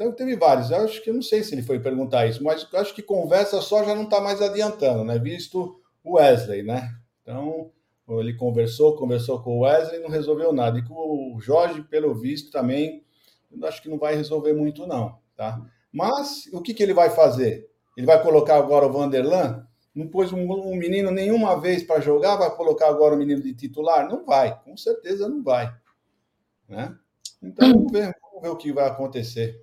Então, teve vários. Eu acho que eu não sei se ele foi perguntar isso, mas acho que conversa só já não está mais adiantando, né? Visto o Wesley, né? Então, ele conversou, conversou com o Wesley não resolveu nada. E com o Jorge, pelo visto, também, acho que não vai resolver muito, não, tá? Mas o que, que ele vai fazer? Ele vai colocar agora o Vanderlan? Não pôs um, um menino nenhuma vez para jogar, vai colocar agora o menino de titular? Não vai, com certeza não vai. Né? Então vamos ver, vamos ver o que vai acontecer.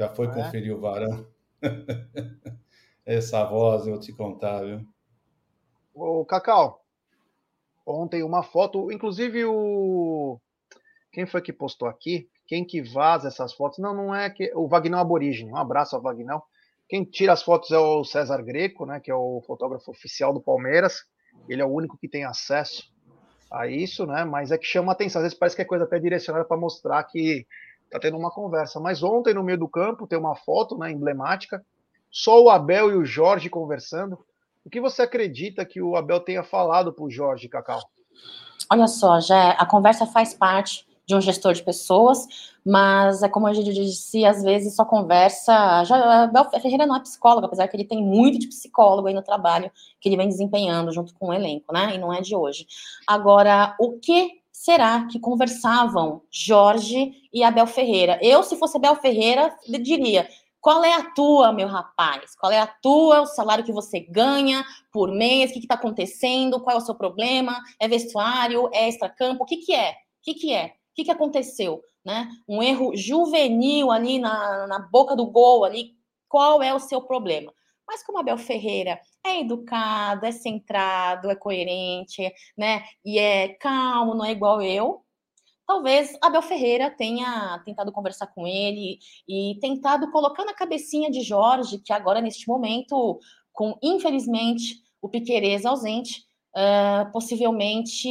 Já foi é? conferir o Varão. <laughs> Essa voz eu te contar, viu?
Ô, Cacau, ontem uma foto, inclusive o. Quem foi que postou aqui? Quem que vaza essas fotos? Não, não é que o Vagnão Aborígene. Um abraço ao Vagnão. Quem tira as fotos é o César Greco, né, que é o fotógrafo oficial do Palmeiras. Ele é o único que tem acesso a isso, né? Mas é que chama atenção. Às vezes parece que é coisa até direcionada para mostrar que tá tendo uma conversa. Mas ontem no meio do campo tem uma foto, né, emblemática. Só o Abel e o Jorge conversando. O que você acredita que o Abel tenha falado para o Jorge, Cacau?
Olha só, já a conversa faz parte de um gestor de pessoas, mas é como a gente disse, às vezes só conversa. Já, Bel Ferreira não é psicólogo, apesar que ele tem muito de psicólogo aí no trabalho que ele vem desempenhando junto com o elenco, né? E não é de hoje. Agora, o que será que conversavam Jorge e Abel Ferreira? Eu, se fosse Abel Ferreira, diria: Qual é a tua, meu rapaz? Qual é a tua, o salário que você ganha por mês? O que está acontecendo? Qual é o seu problema? É vestuário? É extracampo? O que, que é? O que, que é? O que, que aconteceu? Né? Um erro juvenil ali na, na boca do gol ali. Qual é o seu problema? Mas como Abel Ferreira é educado, é centrado, é coerente, né? E é calmo, não é igual eu, talvez Abel Ferreira tenha tentado conversar com ele e tentado colocar na cabecinha de Jorge, que agora, neste momento, com infelizmente o Piquerez ausente, uh, possivelmente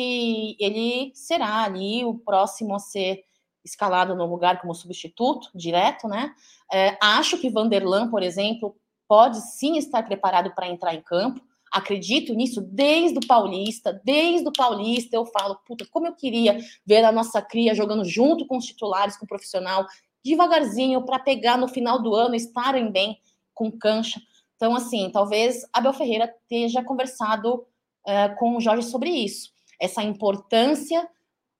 ele será ali o próximo a ser escalado no lugar como substituto direto, né? Uh, acho que Vanderlan, por exemplo, pode sim estar preparado para entrar em campo. Acredito nisso desde o Paulista, desde o Paulista eu falo, puta, como eu queria ver a nossa cria jogando junto com os titulares, com o profissional, devagarzinho, para pegar no final do ano, estarem bem com cancha. Então, assim, talvez Abel Ferreira esteja conversado uh, com o Jorge sobre isso. Essa importância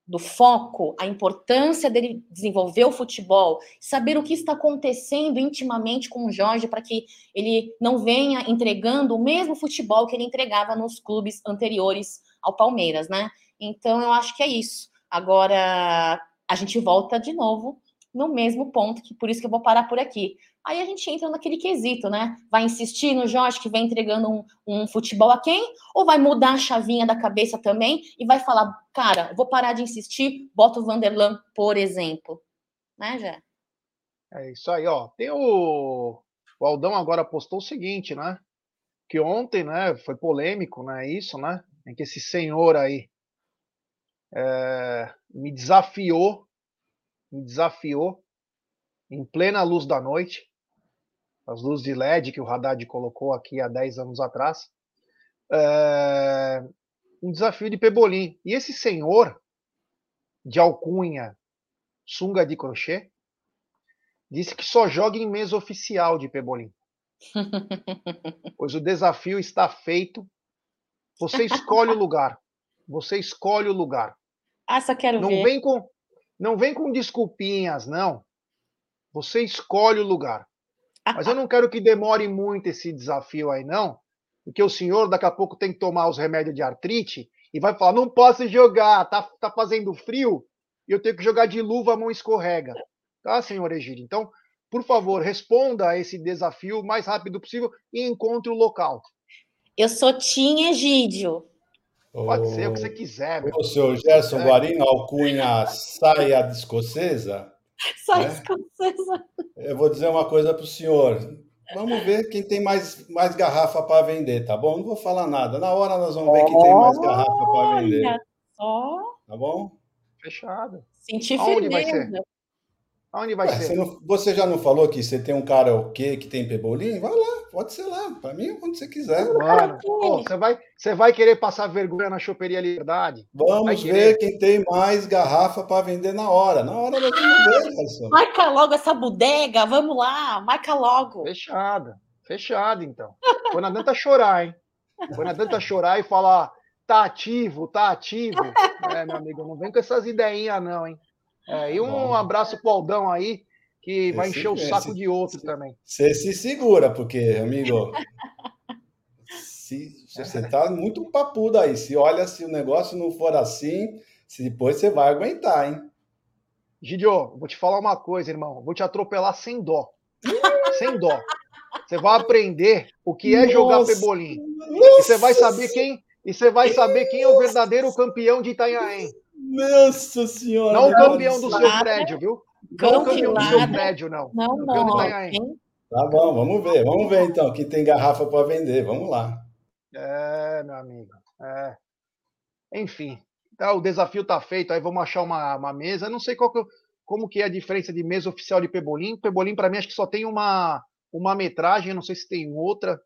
do foco, a importância dele desenvolver o futebol, saber o que está acontecendo intimamente com o Jorge para que ele não venha entregando o mesmo futebol que ele entregava nos clubes anteriores ao Palmeiras, né? Então eu acho que é isso. Agora a gente volta de novo no mesmo ponto, que por isso que eu vou parar por aqui. Aí a gente entra naquele quesito, né? Vai insistir no Jorge que vem entregando um, um, futebol a quem? Ou vai mudar a chavinha da cabeça também e vai falar, cara, vou parar de insistir, bota o Vanderlan, por exemplo. Né, Jé?
É isso aí, ó. Tem o. O Aldão agora postou o seguinte, né? Que ontem, né, foi polêmico, né? Isso, né? Em que esse senhor aí é, me desafiou, me desafiou em plena luz da noite, as luzes de LED que o Haddad colocou aqui há 10 anos atrás, é, um desafio de Pebolim. E esse senhor, de alcunha, sunga de crochê, disse que só joga em mesa oficial de Pebolim. <laughs> pois o desafio está feito. Você escolhe o lugar. Você escolhe o lugar.
Ah, só quero
não
ver.
Vem com, não vem com desculpinhas, não. Você escolhe o lugar. Mas eu não quero que demore muito esse desafio aí, não, porque o senhor daqui a pouco tem que tomar os remédios de artrite e vai falar: não posso jogar, tá, tá fazendo frio e eu tenho que jogar de luva, a mão escorrega. Tá, senhor Egídio? Então, por favor, responda a esse desafio o mais rápido possível e encontre o local.
Eu sou Tim Egídio.
Pode ser o que você quiser.
Meu. O senhor Gerson Guarino, alcunha saia de escocesa? <laughs>
Só né? escocesa.
Eu vou dizer uma coisa para o senhor. Vamos ver quem tem mais, mais garrafa para vender, tá bom? Não vou falar nada. Na hora nós vamos ver quem tem mais garrafa para vender.
Só.
Tá bom?
Fechado.
Senti Aonde vai ser?
Aonde vai Ué, ser?
Você, não, você, já não falou que você tem um cara o quê que tem pebolim? Vai lá, pode ser lá. Para mim, onde você quiser.
Mano, pô, você, vai, você vai querer passar vergonha na choperia Liberdade?
Vamos ver quem tem mais garrafa para vender na hora. Na hora ver,
Garçom. Marca logo essa bodega, vamos lá, marca logo.
Fechado, fechado então. Quando adianta chorar, hein? Quando adianta chorar e falar, tá ativo, tá ativo. <laughs> É, meu amigo, não vem com essas ideinhas, não, hein? É, e um Bom. abraço pro Aldão aí, que vai encher o saco de outro também.
Você se segura, porque, amigo, se, você tá muito papudo aí. Se olha, se o negócio não for assim, se depois você vai aguentar, hein?
Gidio, vou te falar uma coisa, irmão. Vou te atropelar sem dó. sem dó. Você vai aprender o que é jogar pebolim. E você vai saber quem e você vai saber quem é o verdadeiro campeão de Itanhaém.
Nossa senhora!
Não o campeão do seu prédio, viu? Não o campeão do seu prédio, não.
Não, não.
Tá bom, vamos ver. Vamos ver então quem tem garrafa para vender. Vamos lá.
É, meu amigo. É. Enfim, tá, o desafio tá feito. Aí vamos achar uma, uma mesa. não sei qual que, como que é a diferença de mesa oficial de Pebolim. Pebolim, para mim, acho que só tem uma, uma metragem. Não sei se tem outra.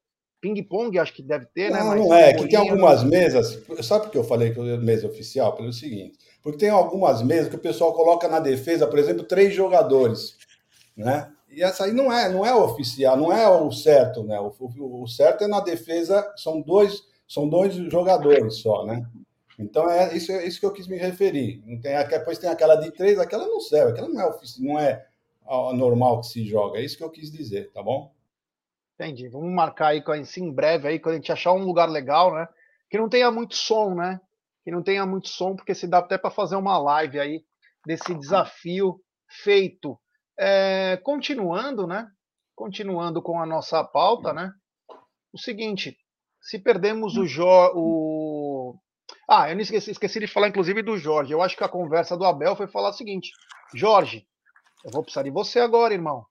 Ping-pong, acho que deve ter,
não,
né?
Mas não é, que tem algumas mesas. Sabe por que eu falei que é mesa oficial? Pelo seguinte: porque tem algumas mesas que o pessoal coloca na defesa, por exemplo, três jogadores, né? E essa aí não é, não é oficial, não é o certo, né? O, o, o certo é na defesa, são dois, são dois jogadores só, né? Então é isso, é isso que eu quis me referir. Não tem, depois tem aquela de três, aquela não serve, aquela não é oficial, não é normal que se joga. É isso que eu quis dizer, tá bom?
Entendi. Vamos marcar aí assim, em breve aí, quando a gente achar um lugar legal, né? Que não tenha muito som, né? Que não tenha muito som, porque se dá até para fazer uma live aí desse desafio feito. É, continuando, né? Continuando com a nossa pauta, né? O seguinte, se perdemos o, jo o... Ah, eu não esqueci, esqueci de falar, inclusive, do Jorge. Eu acho que a conversa do Abel foi falar o seguinte: Jorge, eu vou precisar de você agora, irmão.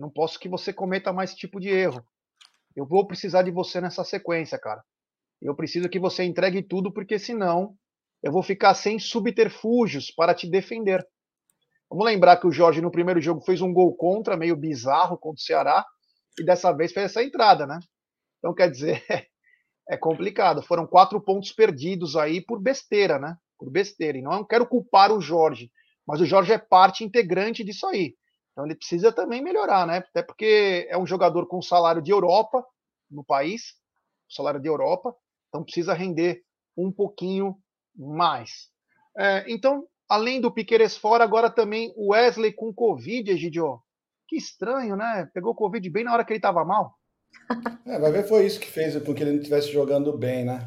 Não posso que você cometa mais esse tipo de erro. Eu vou precisar de você nessa sequência, cara. Eu preciso que você entregue tudo, porque senão eu vou ficar sem subterfúgios para te defender. Vamos lembrar que o Jorge no primeiro jogo fez um gol contra, meio bizarro contra o Ceará, e dessa vez fez essa entrada, né? Então, quer dizer, <laughs> é complicado. Foram quatro pontos perdidos aí por besteira, né? Por besteira. E não quero culpar o Jorge, mas o Jorge é parte integrante disso aí. Então ele precisa também melhorar, né? Até porque é um jogador com salário de Europa no país, salário de Europa, então precisa render um pouquinho mais. É, então, além do Piqueires fora, agora também o Wesley com Covid, Egidio. Que estranho, né? Pegou Covid bem na hora que ele estava mal.
É, vai ver foi isso que fez com que ele não estivesse jogando bem, né?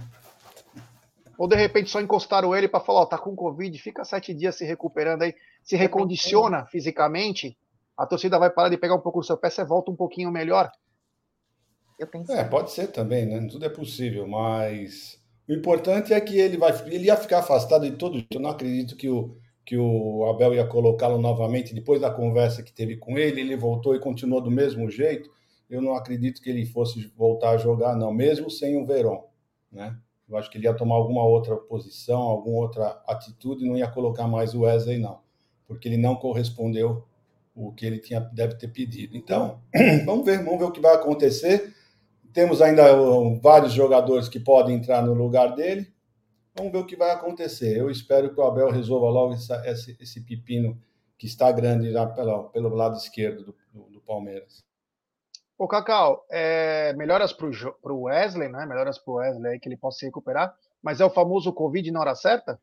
Ou de repente só encostaram ele para falar, ó, tá com Covid, fica sete dias se recuperando aí, se recondiciona fisicamente, a torcida vai parar de pegar um pouco do seu pé, você volta um pouquinho melhor.
Eu pensei. É, pode ser também, né? Tudo é possível, mas o importante é que ele vai, ele ia ficar afastado de todo jeito. Eu não acredito que o que o Abel ia colocá-lo novamente depois da conversa que teve com ele, ele voltou e continuou do mesmo jeito eu não acredito que ele fosse voltar a jogar, não, mesmo sem o Verón, né? Eu acho que ele ia tomar alguma outra posição, alguma outra atitude, não ia colocar mais o Wesley, não, porque ele não correspondeu o que ele tinha, deve ter pedido. Então, <clears throat> vamos ver, vamos ver o que vai acontecer. Temos ainda vários jogadores que podem entrar no lugar dele. Vamos ver o que vai acontecer. Eu espero que o Abel resolva logo essa, esse, esse pepino que está grande lá pelo, pelo lado esquerdo do, do, do Palmeiras.
Ô, Cacau, é, melhoras para o Wesley, né? Melhoras para o Wesley aí que ele possa se recuperar, mas é o famoso Covid na hora certa?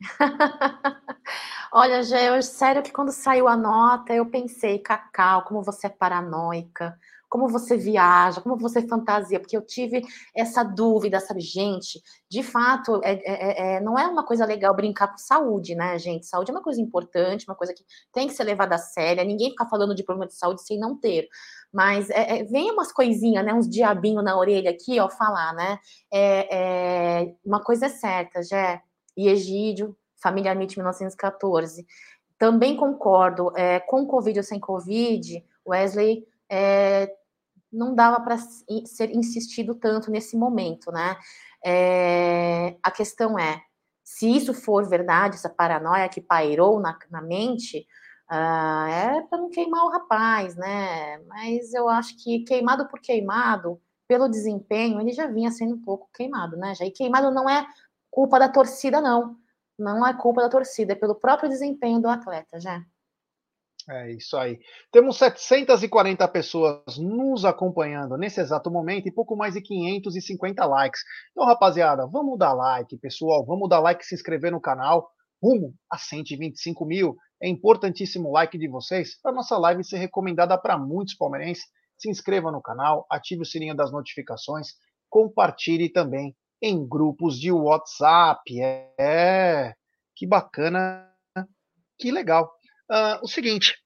<laughs>
Olha, Gê, eu, sério que quando saiu a nota, eu pensei, Cacau, como você é paranoica como você viaja, como você fantasia, porque eu tive essa dúvida, sabe, gente, de fato, é, é, é, é, não é uma coisa legal brincar com saúde, né, gente? Saúde é uma coisa importante, uma coisa que tem que ser levada a sério, ninguém fica falando de problema de saúde sem não ter. Mas é, é, vem umas coisinhas, né, uns diabinhos na orelha aqui, ó, falar, né? Uma coisa é certa, Jé, e Egídio, Família MIT 1914. Também concordo, com Covid ou sem Covid, Wesley é, não dava para ser insistido tanto nesse momento, né? É, a questão é, se isso for verdade, essa paranoia que pairou na, na mente, uh, é para não queimar o rapaz, né? Mas eu acho que queimado por queimado, pelo desempenho, ele já vinha sendo um pouco queimado, né? Já, e queimado não é culpa da torcida, não. Não é culpa da torcida, é pelo próprio desempenho do atleta, já.
É isso aí. Temos 740 pessoas nos acompanhando nesse exato momento e pouco mais de 550 likes. Então, rapaziada, vamos dar like, pessoal. Vamos dar like e se inscrever no canal. Rumo a 125 mil. É importantíssimo o like de vocês para nossa live ser recomendada para muitos palmeirenses. Se inscreva no canal, ative o sininho das notificações, compartilhe também em grupos de WhatsApp. É, que bacana, que legal. Uh, o seguinte,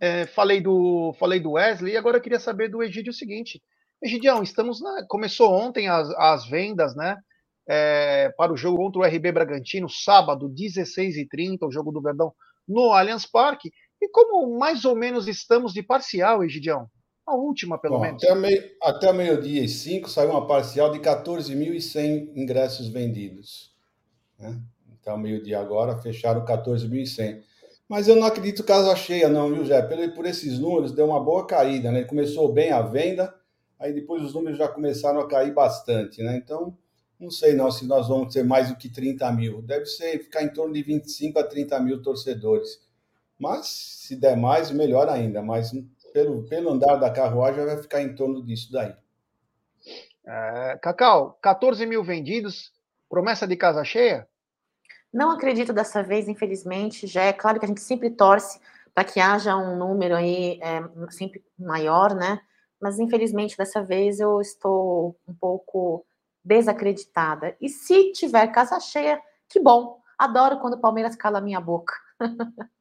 é, falei, do, falei do Wesley e agora eu queria saber do Egídio o seguinte. Egidião, estamos na, começou ontem as, as vendas, né? É, para o jogo contra o RB Bragantino, sábado, 16h30, o jogo do Verdão no Allianz Parque. E como mais ou menos estamos de parcial, Egidião? A última, pelo Bom, menos.
Até, meio, até meio-dia e cinco saiu uma parcial de 14.100 ingressos vendidos. Né? Então, meio-dia agora, fecharam 14.100. Mas eu não acredito casa cheia, não, viu, Jé? Por, por esses números, deu uma boa caída, né? Começou bem a venda, aí depois os números já começaram a cair bastante, né? Então, não sei não se nós vamos ter mais do que 30 mil. Deve ser ficar em torno de 25 a 30 mil torcedores. Mas, se der mais, melhor ainda. Mas pelo, pelo andar da carruagem, vai ficar em torno disso daí.
É, Cacau, 14 mil vendidos, promessa de casa cheia?
Não acredito dessa vez, infelizmente. Já é claro que a gente sempre torce para que haja um número aí é, sempre maior, né? Mas infelizmente dessa vez eu estou um pouco desacreditada. E se tiver casa cheia, que bom. Adoro quando o Palmeiras cala a minha boca. <laughs>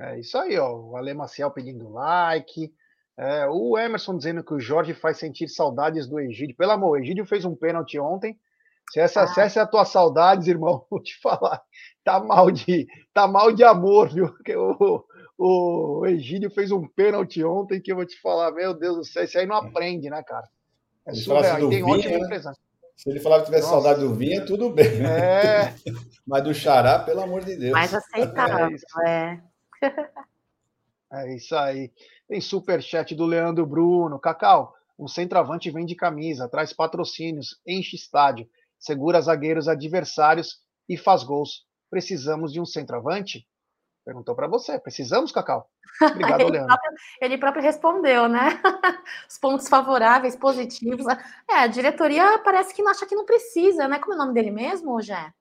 é isso aí, ó. O Ale Maciel pedindo like. É, o Emerson dizendo que o Jorge faz sentir saudades do Egídio. Pelo amor, o Egídio fez um pênalti ontem. Se essa, ah. se essa é a tua saudades, irmão, <laughs> vou te falar, tá mal de, tá mal de amor, viu? Porque o, o Egídio fez um pênalti ontem que eu vou te falar, meu Deus do céu, isso aí não aprende, né, cara?
É surreal. E tem Vinha, ótimo né? empresário. Se ele falar que tivesse Nossa. saudade do Vinha, tudo bem. É. <laughs> Mas do Xará, pelo amor de Deus.
Mais aceitável, é.
É isso aí. Tem superchat do Leandro Bruno. Cacau, um centroavante vende camisa, traz patrocínios, enche estádio, segura zagueiros adversários e faz gols. Precisamos de um centroavante? Perguntou para você. Precisamos, Cacau?
Obrigado, <laughs> ele Leandro. Próprio, ele próprio respondeu, né? <laughs> Os pontos favoráveis, positivos. É, a diretoria parece que não acha que não precisa, né? Como é o nome dele mesmo, Jé?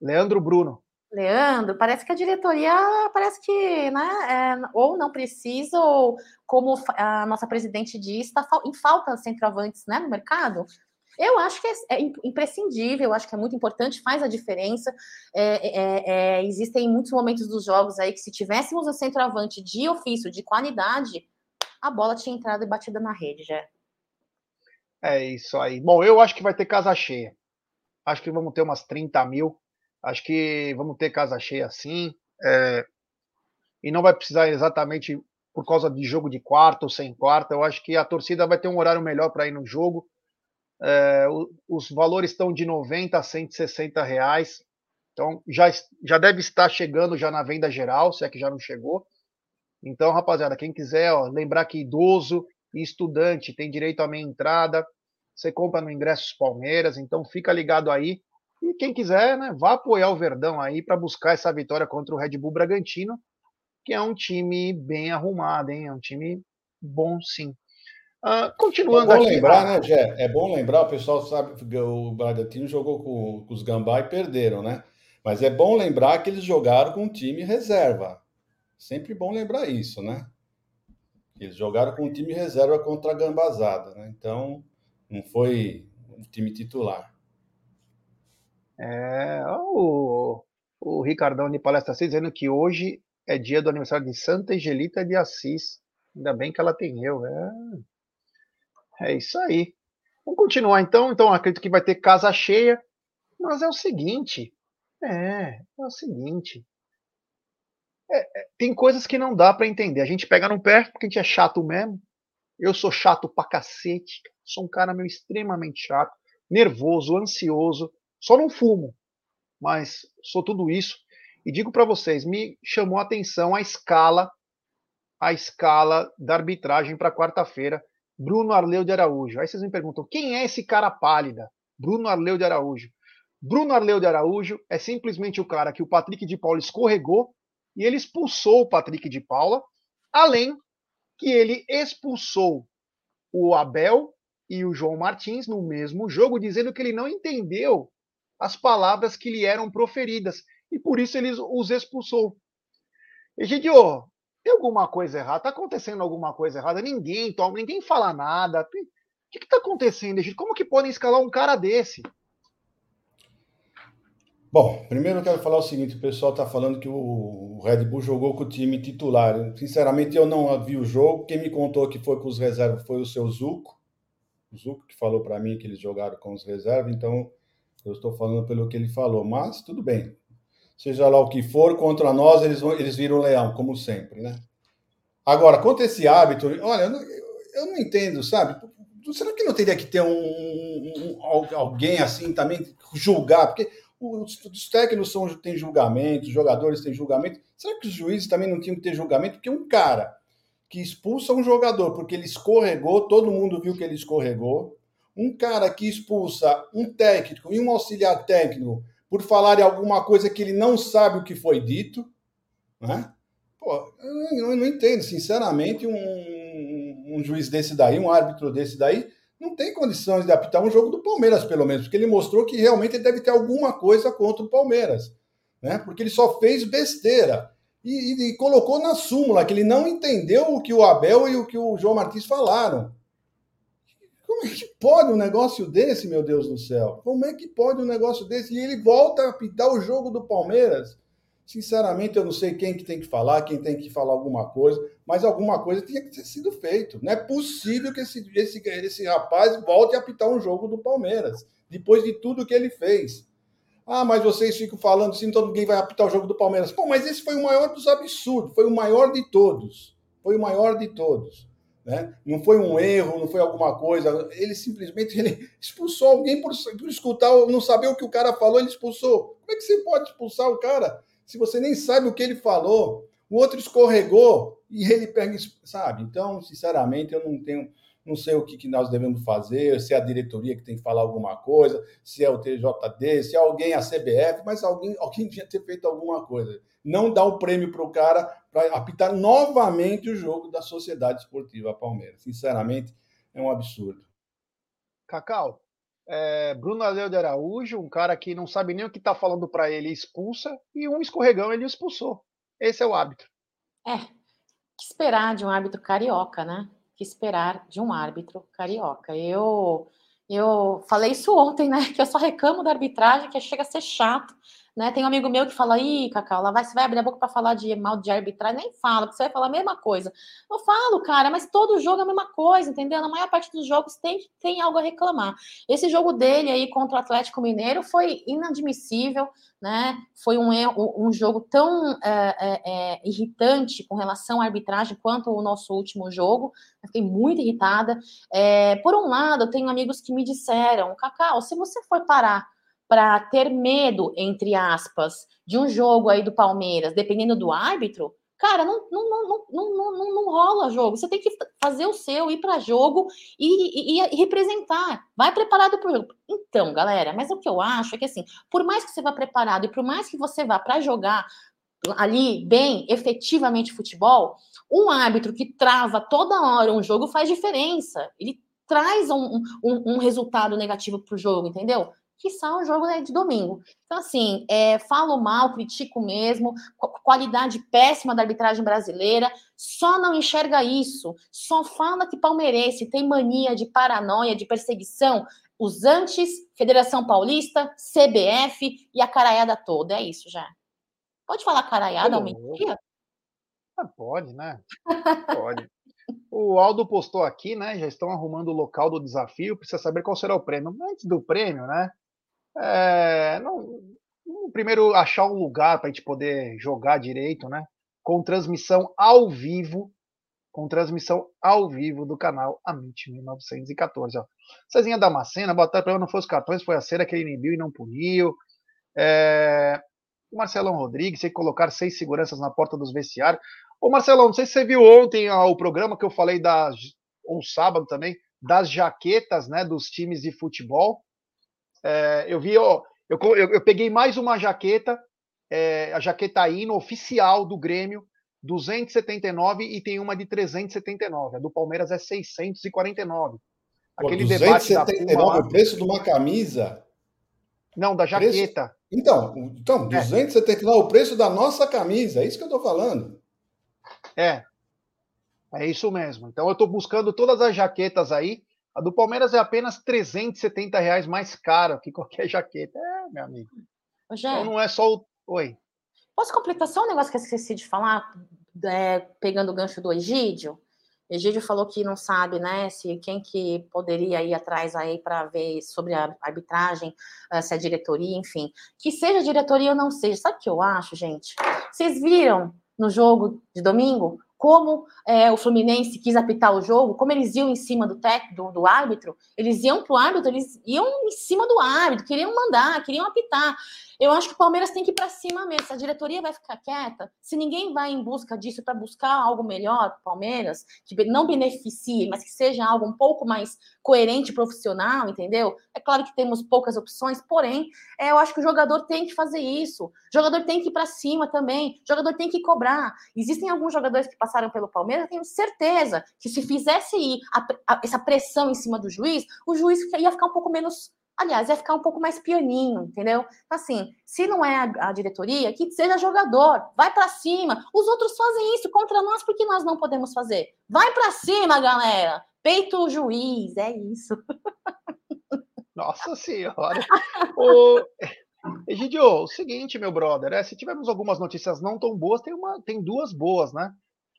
Leandro Bruno.
Leandro, parece que a diretoria parece que, né, é, ou não precisa, ou como a nossa presidente diz, está em falta de centroavantes né, no mercado. Eu acho que é, é, imprescindível, eu acho que é muito importante, faz a diferença. É, é, é, existem muitos momentos dos jogos aí que, se tivéssemos um centroavante de ofício, de qualidade, a bola tinha entrado e batida na rede já.
É isso aí. Bom, eu acho que vai ter casa cheia. Acho que vamos ter umas 30 mil Acho que vamos ter casa cheia sim. É, e não vai precisar exatamente por causa de jogo de quarta ou sem quarta. Eu acho que a torcida vai ter um horário melhor para ir no jogo. É, os valores estão de 90 a 160 reais. Então já, já deve estar chegando já na venda geral, se é que já não chegou. Então, rapaziada, quem quiser, ó, lembrar que idoso e estudante tem direito à meia entrada. Você compra no Ingressos Palmeiras, então fica ligado aí. E quem quiser, né, vá apoiar o Verdão aí para buscar essa vitória contra o Red Bull Bragantino, que é um time bem arrumado, hein? É um time bom, sim. Uh, continuando
é bom
aqui.
lembrar, né, Gé? É bom lembrar, o pessoal sabe que o Bragantino jogou com, com os Gambá e perderam, né? Mas é bom lembrar que eles jogaram com um time reserva. Sempre bom lembrar isso, né? Eles jogaram com um time reserva contra a Gambazada, né? Então, não foi um time titular.
É, o, o Ricardão de Palestra 6 dizendo que hoje é dia do aniversário de Santa Angelita de Assis. Ainda bem que ela tem eu. É, é isso aí. Vamos continuar então. Então, acredito que vai ter casa cheia. Mas é o seguinte. É, é o seguinte. É, é, tem coisas que não dá para entender. A gente pega no pé porque a gente é chato mesmo. Eu sou chato pra cacete. Sou um cara meio extremamente chato, nervoso, ansioso. Só não fumo, mas sou tudo isso. E digo para vocês, me chamou a atenção a escala, a escala da arbitragem para quarta-feira. Bruno Arleu de Araújo. Aí vocês me perguntam, quem é esse cara pálida? Bruno Arleu de Araújo. Bruno Arleu de Araújo é simplesmente o cara que o Patrick de Paula escorregou e ele expulsou o Patrick de Paula, além que ele expulsou o Abel e o João Martins no mesmo jogo, dizendo que ele não entendeu as palavras que lhe eram proferidas, e por isso ele os expulsou. Egidio, tem alguma coisa errada? Está acontecendo alguma coisa errada? Ninguém toma, ninguém fala nada. O que está acontecendo, Egidio? Como que podem escalar um cara desse?
Bom, primeiro eu quero falar o seguinte: o pessoal está falando que o Red Bull jogou com o time titular. Sinceramente, eu não vi o jogo. Quem me contou que foi com os reservas foi o seu Zuco. O Zuco que falou para mim que eles jogaram com os reservas. Então, eu estou falando pelo que ele falou, mas tudo bem. Seja lá o que for, contra nós eles, vão, eles viram leão, como sempre, né? Agora, quanto a esse hábito, olha, eu não, eu não entendo, sabe? Será que não teria que ter um, um, alguém assim também julgar? Porque os, os técnicos são, têm julgamento, os jogadores têm julgamento. Será que os juízes também não tinham que ter julgamento? Porque um cara que expulsa um jogador porque ele escorregou, todo mundo viu que ele escorregou, um cara que expulsa um técnico e um auxiliar técnico por falar em alguma coisa que ele não sabe o que foi dito, né? Pô, eu não entendo, sinceramente, um, um juiz desse daí, um árbitro desse daí, não tem condições de apitar um jogo do Palmeiras, pelo menos, porque ele mostrou que realmente ele deve ter alguma coisa contra o Palmeiras, né? Porque ele só fez besteira. e, e, colocou na súmula que ele não entendeu o que o Abel e o que o João Martins falaram. Como é que pode um negócio desse, meu Deus do céu? Como é que pode um negócio desse? E ele volta a apitar o jogo do Palmeiras. Sinceramente, eu não sei quem que tem que falar, quem tem que falar alguma coisa, mas alguma coisa tinha que ter sido feito. Não é possível que esse, esse, esse rapaz volte a apitar um jogo do Palmeiras, depois de tudo que ele fez. Ah, mas vocês ficam falando assim, então ninguém vai apitar o jogo do Palmeiras. Pô, mas esse foi o maior dos absurdos, foi o maior de todos. Foi o maior de todos. Né? Não foi um erro, não foi alguma coisa. Ele simplesmente ele expulsou alguém por, por escutar, não saber o que o cara falou, ele expulsou. Como é que você pode expulsar o cara se você nem sabe o que ele falou? O outro escorregou e ele pega, sabe? Então, sinceramente, eu não tenho não sei o que, que nós devemos fazer, se é a diretoria que tem que falar alguma coisa, se é o TJD, se é alguém, a CBF, mas alguém, alguém tinha que ter feito alguma coisa. Não dar o prêmio para o cara para apitar novamente o jogo da Sociedade Esportiva Palmeiras. Sinceramente, é um absurdo.
Cacau, é, Bruno Aleu de Araújo, um cara que não sabe nem o que está falando para ele, expulsa, e um escorregão ele expulsou. Esse é o árbitro.
É, que esperar de um árbitro carioca, né? que esperar de um árbitro carioca. Eu eu falei isso ontem, né? <laughs> Que eu só reclamo da arbitragem, que chega a ser chato. Né? Tem um amigo meu que fala, ih, Cacau, lá vai, você vai abrir a boca para falar de mal de arbitragem, nem fala, porque você vai falar a mesma coisa. Eu falo, cara, mas todo jogo é a mesma coisa, entendeu? Na maior parte dos jogos tem, tem algo a reclamar. Esse jogo dele aí contra o Atlético Mineiro foi inadmissível, né? Foi um, um jogo tão é, é, é, irritante com relação à arbitragem quanto o nosso último jogo. Eu fiquei muito irritada. É, por um lado, eu tenho amigos que me disseram, Cacau, se você for parar para ter medo, entre aspas, de um jogo aí do Palmeiras, dependendo do árbitro, cara, não, não, não, não, não, não, rola jogo. Você tem que fazer o seu, ir para jogo e, e, e, representar. Vai preparado para o jogo. Então, galera, mas o que eu acho é que assim, por mais que você vá preparado e por mais que você vá para jogar ali bem, efetivamente futebol, um árbitro que trava toda hora um jogo faz diferença. Ele traz um, um, um resultado negativo para o jogo, entendeu? Que são o jogo né, de domingo. Então, assim, é, falo mal, critico mesmo, qualidade péssima da arbitragem brasileira, só não enxerga isso, só fala que palmeirense tem mania de paranoia, de perseguição, os antes, Federação Paulista, CBF e a caraiada toda. É isso já. Pode falar caraiada ao meio-dia?
Ah, pode, né? Pode. O Aldo postou aqui, né? Já estão arrumando o local do desafio. Precisa saber qual será o prêmio. Antes do prêmio, né? É, não, primeiro achar um lugar para a gente poder jogar direito, né? Com transmissão ao vivo, com transmissão ao vivo do canal Amit 1914. Ó. Cezinha Damascena, boa tarde, não foi os cartões, foi a cera que ele inibiu e não puniu. É, o Marcelão Rodrigues, tem que colocar seis seguranças na porta dos vestiários. Ô Marcelão, não sei se você viu ontem ó, o programa que eu falei das, ou sábado também, das jaquetas né, dos times de futebol. É, eu vi, ó, eu, eu, eu, peguei mais uma jaqueta, é, a jaqueta hino oficial do Grêmio, 279 e tem uma de 379. A do Palmeiras é 649.
Aquele Pô, 279 debate da o preço de uma camisa?
Não, da jaqueta.
Preço... Então, então 279 é. o preço da nossa camisa, é isso que eu estou falando.
É. É isso mesmo. Então eu estou buscando todas as jaquetas aí. A do Palmeiras é apenas 370 reais mais cara que qualquer jaqueta. É, meu amigo. Ô, então não é só o. Oi.
Posso completar só um negócio que eu esqueci de falar, é, pegando o gancho do Egídio? Egídio falou que não sabe, né, se quem que poderia ir atrás aí para ver sobre a arbitragem, eh, se é diretoria, enfim. Que seja diretoria ou não seja. Sabe o que eu acho, gente? Vocês viram no jogo de domingo como é, o Fluminense quis apitar o jogo, como eles iam em cima do, do, do árbitro, eles iam para o árbitro, eles iam em cima do árbitro, queriam mandar, queriam apitar. Eu acho que o Palmeiras tem que ir para cima mesmo. Se a diretoria vai ficar quieta, se ninguém vai em busca disso para buscar algo melhor para o Palmeiras, que não beneficie, mas que seja algo um pouco mais coerente, profissional, entendeu? É claro que temos poucas opções, porém, é, eu acho que o jogador tem que fazer isso. O jogador tem que ir para cima também. O jogador tem que cobrar. Existem alguns jogadores que passaram pelo Palmeiras, eu tenho certeza que se fizesse ir a, a, essa pressão em cima do juiz, o juiz ia ficar um pouco menos Aliás, ia ficar um pouco mais pianinho, entendeu? Então, assim, se não é a, a diretoria, que seja jogador, vai para cima. Os outros fazem isso contra nós, porque nós não podemos fazer? Vai para cima, galera. Peito o juiz, é isso.
Nossa senhora. o... Egidio, o seguinte, meu brother, é, se tivermos algumas notícias não tão boas, tem, uma, tem duas boas, né?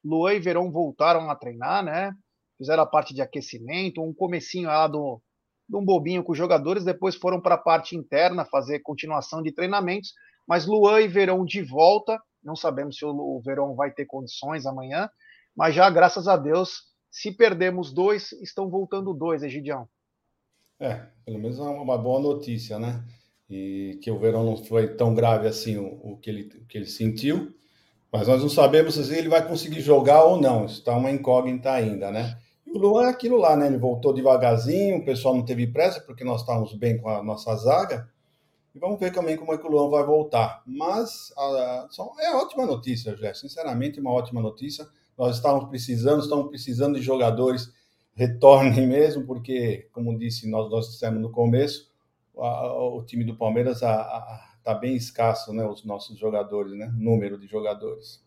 Luan e Verão voltaram a treinar, né? Fizeram a parte de aquecimento, um comecinho lá do, de um bobinho com os jogadores, depois foram para a parte interna fazer continuação de treinamentos, mas Luan e Verão de volta, não sabemos se o Verão vai ter condições amanhã, mas já, graças a Deus, se perdemos dois, estão voltando dois, Egidião.
É, pelo menos é uma boa notícia, né? E que o Verão não foi tão grave assim o, o que, ele, o que ele sentiu, mas nós não sabemos se ele vai conseguir jogar ou não, está uma incógnita ainda, né? Luan é aquilo lá, né? Ele voltou devagarzinho, o pessoal não teve pressa, porque nós estávamos bem com a nossa zaga. E vamos ver também como é que o Luan vai voltar. Mas a, a, é ótima notícia, Jé. Sinceramente, uma ótima notícia. Nós estávamos precisando, estamos precisando de jogadores retornem <laughs> mesmo, porque, como disse, nós, nós dissemos no começo, a, o time do Palmeiras está bem escasso, né? Os nossos jogadores, né? Número de jogadores.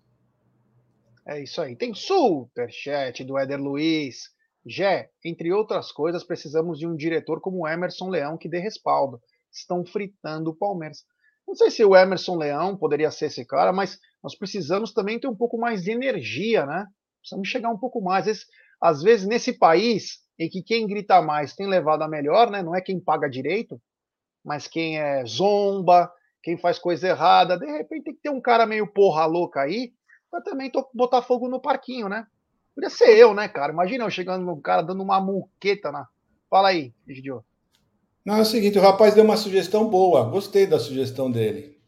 É isso aí. Tem superchat do Éder Luiz. Jé, entre outras coisas, precisamos de um diretor como o Emerson Leão que dê respaldo. Estão fritando o Palmeiras. Não sei se o Emerson Leão poderia ser esse cara, mas nós precisamos também ter um pouco mais de energia, né? Precisamos chegar um pouco mais. Às vezes, às vezes nesse país em que quem grita mais tem levado a melhor, né? Não é quem paga direito, mas quem é zomba, quem faz coisa errada. De repente tem que ter um cara meio porra louca aí para também botar fogo no parquinho, né? Podia ser eu, né, cara? Imagina eu chegando no cara dando uma muqueta na. Fala aí, Gidio.
Não, é o seguinte, o rapaz deu uma sugestão boa. Gostei da sugestão dele.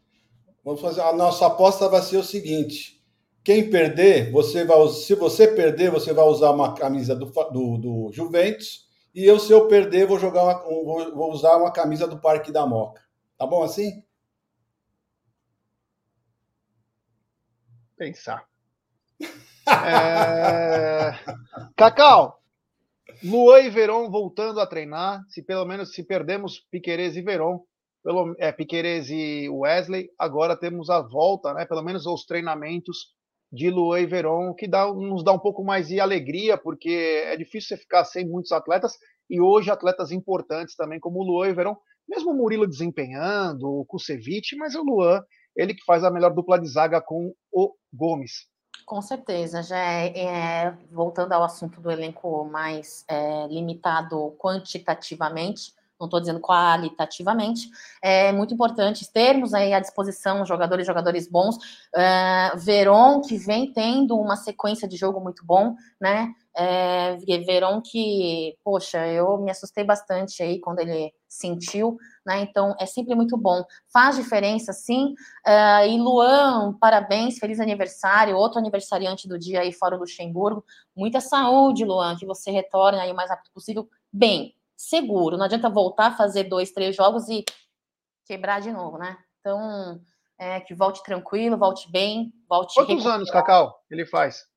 Vamos fazer. A nossa aposta vai ser o seguinte: quem perder, você vai. Se você perder, você vai usar uma camisa do, do, do Juventus. E eu, se eu perder, vou jogar uma, vou, vou usar uma camisa do Parque da Moca. Tá bom assim?
Pensar. É... Cacau, Luan e Veron voltando a treinar. Se pelo menos se perdemos Piquerez e Veron, pelo, é, Piquerez e Wesley, agora temos a volta, né? Pelo menos os treinamentos de Luan e Veron, que dá, nos dá um pouco mais de alegria, porque é difícil você ficar sem muitos atletas, e hoje atletas importantes também, como o Luan e Veron, mesmo o Murilo desempenhando, o Kusevich, mas o Luan, ele que faz a melhor dupla de zaga com o Gomes.
Com certeza, já é, é, voltando ao assunto do elenco mais é, limitado quantitativamente, não estou dizendo qualitativamente, é muito importante termos aí à disposição jogadores jogadores bons. Uh, Veron, que vem tendo uma sequência de jogo muito bom, né? É, Veron que, poxa, eu me assustei bastante aí quando ele sentiu, né? Então é sempre muito bom. Faz diferença, sim. Uh, e Luan, parabéns, feliz aniversário, outro aniversariante do dia aí fora do Luxemburgo. Muita saúde, Luan, que você retorne aí o mais rápido possível. Bem, seguro. Não adianta voltar a fazer dois, três jogos e quebrar de novo, né? Então, é, que volte tranquilo, volte bem, volte.
Quantos anos, Cacau, ele faz?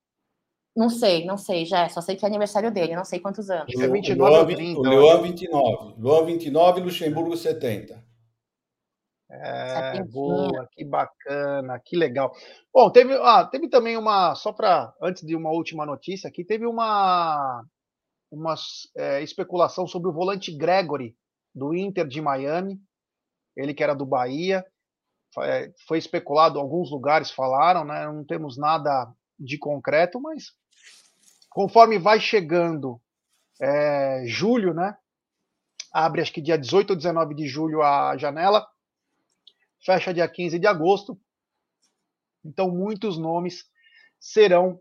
Não sei, não sei, já. Só sei que é aniversário dele, não sei quantos anos.
É 29 ou 30. O Luan 29. Luan 29 Luxemburgo 70.
É, boa, que bacana, que legal. Bom, teve, ah, teve também uma, só para, antes de uma última notícia aqui, teve uma, uma é, especulação sobre o volante Gregory, do Inter de Miami, ele que era do Bahia, é, foi especulado, alguns lugares falaram, né? Não temos nada de concreto, mas conforme vai chegando é, julho, né? Abre acho que dia 18 ou 19 de julho a janela, fecha dia 15 de agosto. Então, muitos nomes serão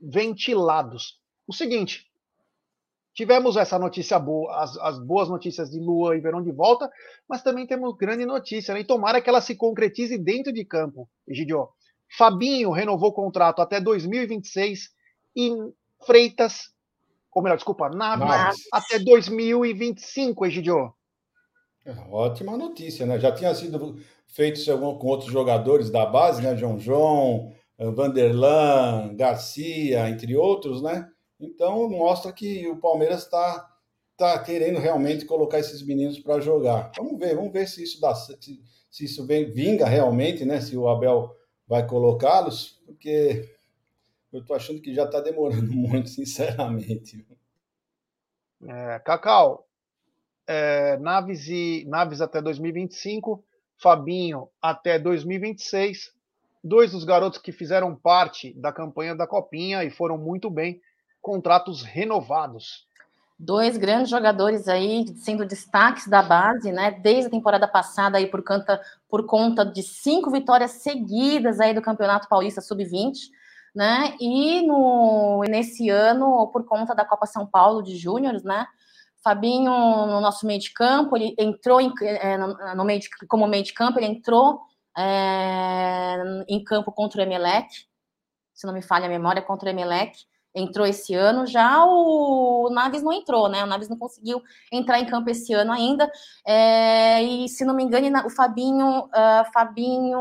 ventilados. O seguinte, Tivemos essa notícia boa, as, as, boas notícias de Lua e Verão de volta, mas também temos grande notícia, né? E tomara que ela se concretize dentro de campo, Egidio. Fabinho renovou o contrato até 2026 e Freitas, ou melhor, desculpa, Naves, até 2025, Egidio.
É, ótima notícia, né? Já tinha sido feito com outros jogadores da base, né? João João, Vanderlan, Garcia, entre outros, né? Então, mostra que o Palmeiras está está querendo realmente colocar esses meninos para jogar. Vamos ver, vamos ver se isso dá, se, se isso vem, vinga realmente, né? Se o Abel vai colocá-los, porque eu estou achando que já está demorando <laughs> muito, sinceramente.
É, Cacau, é, Naves e Naves até 2025, Fabinho até 2026. Dois dos garotos que fizeram parte da campanha da Copinha e foram muito bem, contratos renovados.
Dois grandes jogadores aí sendo destaques da base, né? Desde a temporada passada aí por conta, por conta de cinco vitórias seguidas aí do Campeonato Paulista Sub-20, né? E no nesse ano por conta da Copa São Paulo de Júniores, né? Fabinho, no nosso meio de campo, ele entrou em, é, no meio de, como meio de campo, ele entrou é, em campo contra o Emelec, se não me falha a memória, contra o Emelec, entrou esse ano, já o Naves não entrou, né? O Naves não conseguiu entrar em campo esse ano ainda. É, e se não me engano, o Fabinho, uh, Fabinho,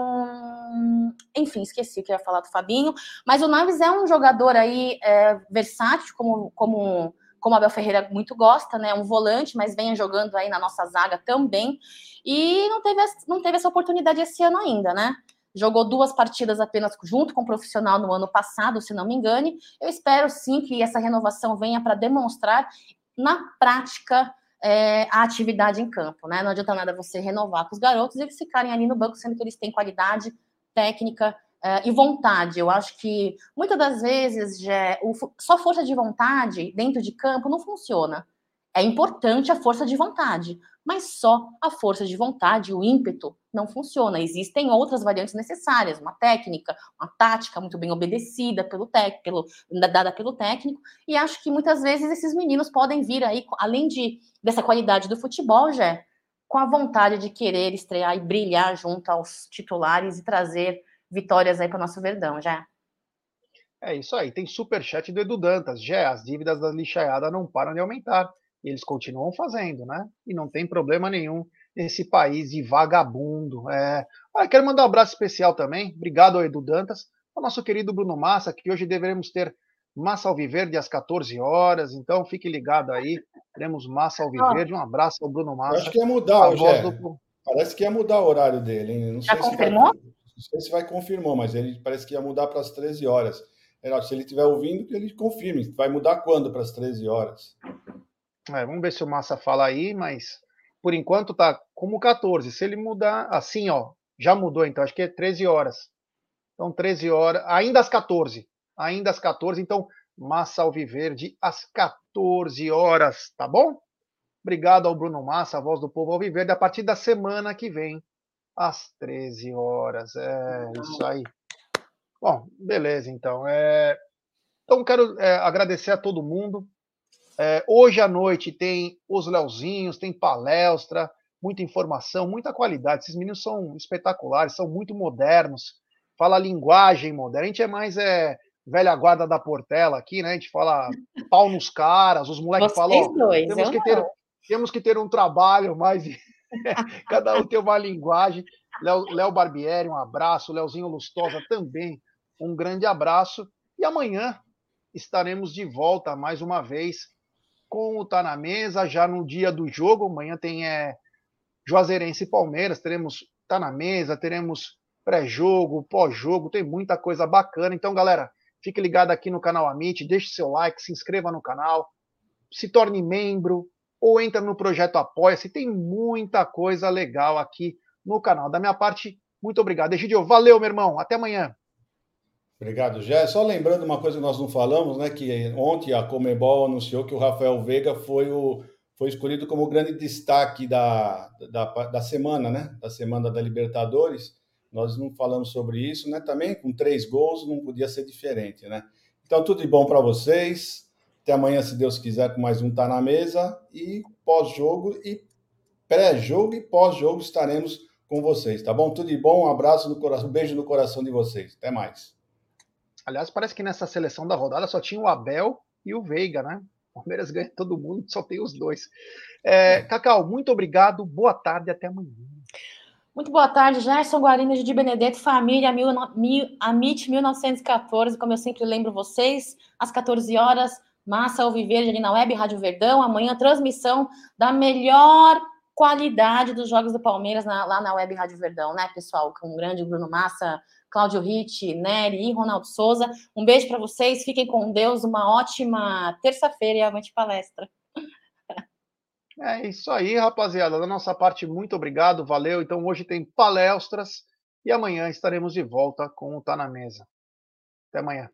enfim, esqueci o que eu ia falar do Fabinho, mas o Naves é um jogador aí é, versátil, como, como como Abel Ferreira muito gosta, né? Um volante, mas venha jogando aí na nossa zaga também. E não teve, não teve essa oportunidade esse ano ainda, né? Jogou duas partidas apenas junto com o profissional no ano passado, se não me engane. Eu espero sim que essa renovação venha para demonstrar na prática é, a atividade em campo, né? Não adianta nada você renovar com os garotos e eles ficarem ali no banco, sendo que eles têm qualidade técnica Uh, e vontade. Eu acho que muitas das vezes já, o, só força de vontade dentro de campo não funciona. É importante a força de vontade, mas só a força de vontade, o ímpeto, não funciona. Existem outras variantes necessárias, uma técnica, uma tática muito bem obedecida pelo técnico, pelo, dada pelo técnico, e acho que muitas vezes esses meninos podem vir aí, além de dessa qualidade do futebol, já com a vontade de querer estrear e brilhar junto aos titulares e trazer vitórias aí para o nosso Verdão, já.
É isso aí. Tem super chat do Edu Dantas. Já as dívidas da lixaiada não param de aumentar. E eles continuam fazendo, né? E não tem problema nenhum nesse país de vagabundo. É... Ah, quero mandar um abraço especial também. Obrigado ao Edu Dantas, ao nosso querido Bruno Massa, que hoje deveremos ter Massa Alviverde às 14 horas. Então fique ligado aí. Teremos Massa Alviverde. Um abraço ao Bruno Massa.
acho que ia mudar, hoje. Do... Parece que ia mudar o horário dele. Hein?
Não Já confirmou? Vai...
Não sei se vai confirmar, mas ele parece que ia mudar para as 13 horas. Se ele estiver ouvindo, que ele confirme. Vai mudar quando para as 13 horas?
É, vamos ver se o Massa fala aí, mas por enquanto tá como 14. Se ele mudar assim, ó, já mudou então, acho que é 13 horas. Então 13 horas, ainda às 14. Ainda às 14, então Massa Alviverde às 14 horas, tá bom? Obrigado ao Bruno Massa, a voz do povo Alviverde, a partir da semana que vem às 13 horas. É isso aí. Bom, beleza, então. É... Então, quero é, agradecer a todo mundo. É, hoje à noite tem os Leozinhos, tem palestra, muita informação, muita qualidade. Esses meninos são espetaculares, são muito modernos. Fala linguagem moderna. A gente é mais é, velha guarda da Portela aqui, né? A gente fala pau nos caras, os moleques falam.
Dois,
temos, que ter, temos que ter um trabalho mais <laughs> Cada um tem uma linguagem. Léo Barbieri, um abraço. Léozinho Lustosa também, um grande abraço. E amanhã estaremos de volta mais uma vez com o Tá na Mesa, já no dia do jogo. Amanhã tem é, Juazeirense e Palmeiras. Teremos Tá na Mesa, teremos pré-jogo, pós-jogo, tem muita coisa bacana. Então, galera, fique ligado aqui no canal Amit, deixe seu like, se inscreva no canal, se torne membro, ou entra no projeto Apoia-se. Tem muita coisa legal aqui no canal. Da minha parte, muito obrigado. Egidio, valeu, meu irmão. Até amanhã.
Obrigado, Jé. Só lembrando uma coisa que nós não falamos, né? Que ontem a Comebol anunciou que o Rafael Veiga foi o foi escolhido como o grande destaque da, da, da semana, né? Da semana da Libertadores. Nós não falamos sobre isso, né? Também com três gols não podia ser diferente, né? Então, tudo de bom para vocês. Até amanhã, se Deus quiser, com mais um Tá na Mesa. E pós-jogo e pré-jogo e pós-jogo estaremos com vocês, tá bom? Tudo de bom, um abraço no coração, um beijo no coração de vocês. Até mais.
Aliás, parece que nessa seleção da rodada só tinha o Abel e o Veiga, né? O Palmeiras ganha todo mundo, só tem os dois. É, Cacau, muito obrigado, boa tarde, até amanhã.
Muito boa tarde, Gerson Guarino de Benedetto, família, mil, mil, Amit 1914, como eu sempre lembro vocês, às 14 horas, Massa Alviverde ali na Web Rádio Verdão. Amanhã, transmissão da melhor qualidade dos jogos do Palmeiras na, lá na Web Rádio Verdão, né, pessoal? Com o grande Bruno Massa, Cláudio Ritt, Nery e Ronaldo Souza. Um beijo para vocês, fiquem com Deus, uma ótima terça-feira e avante palestra.
É isso aí, rapaziada. Da nossa parte, muito obrigado, valeu. Então, hoje tem palestras e amanhã estaremos de volta com o Tá na Mesa. Até amanhã.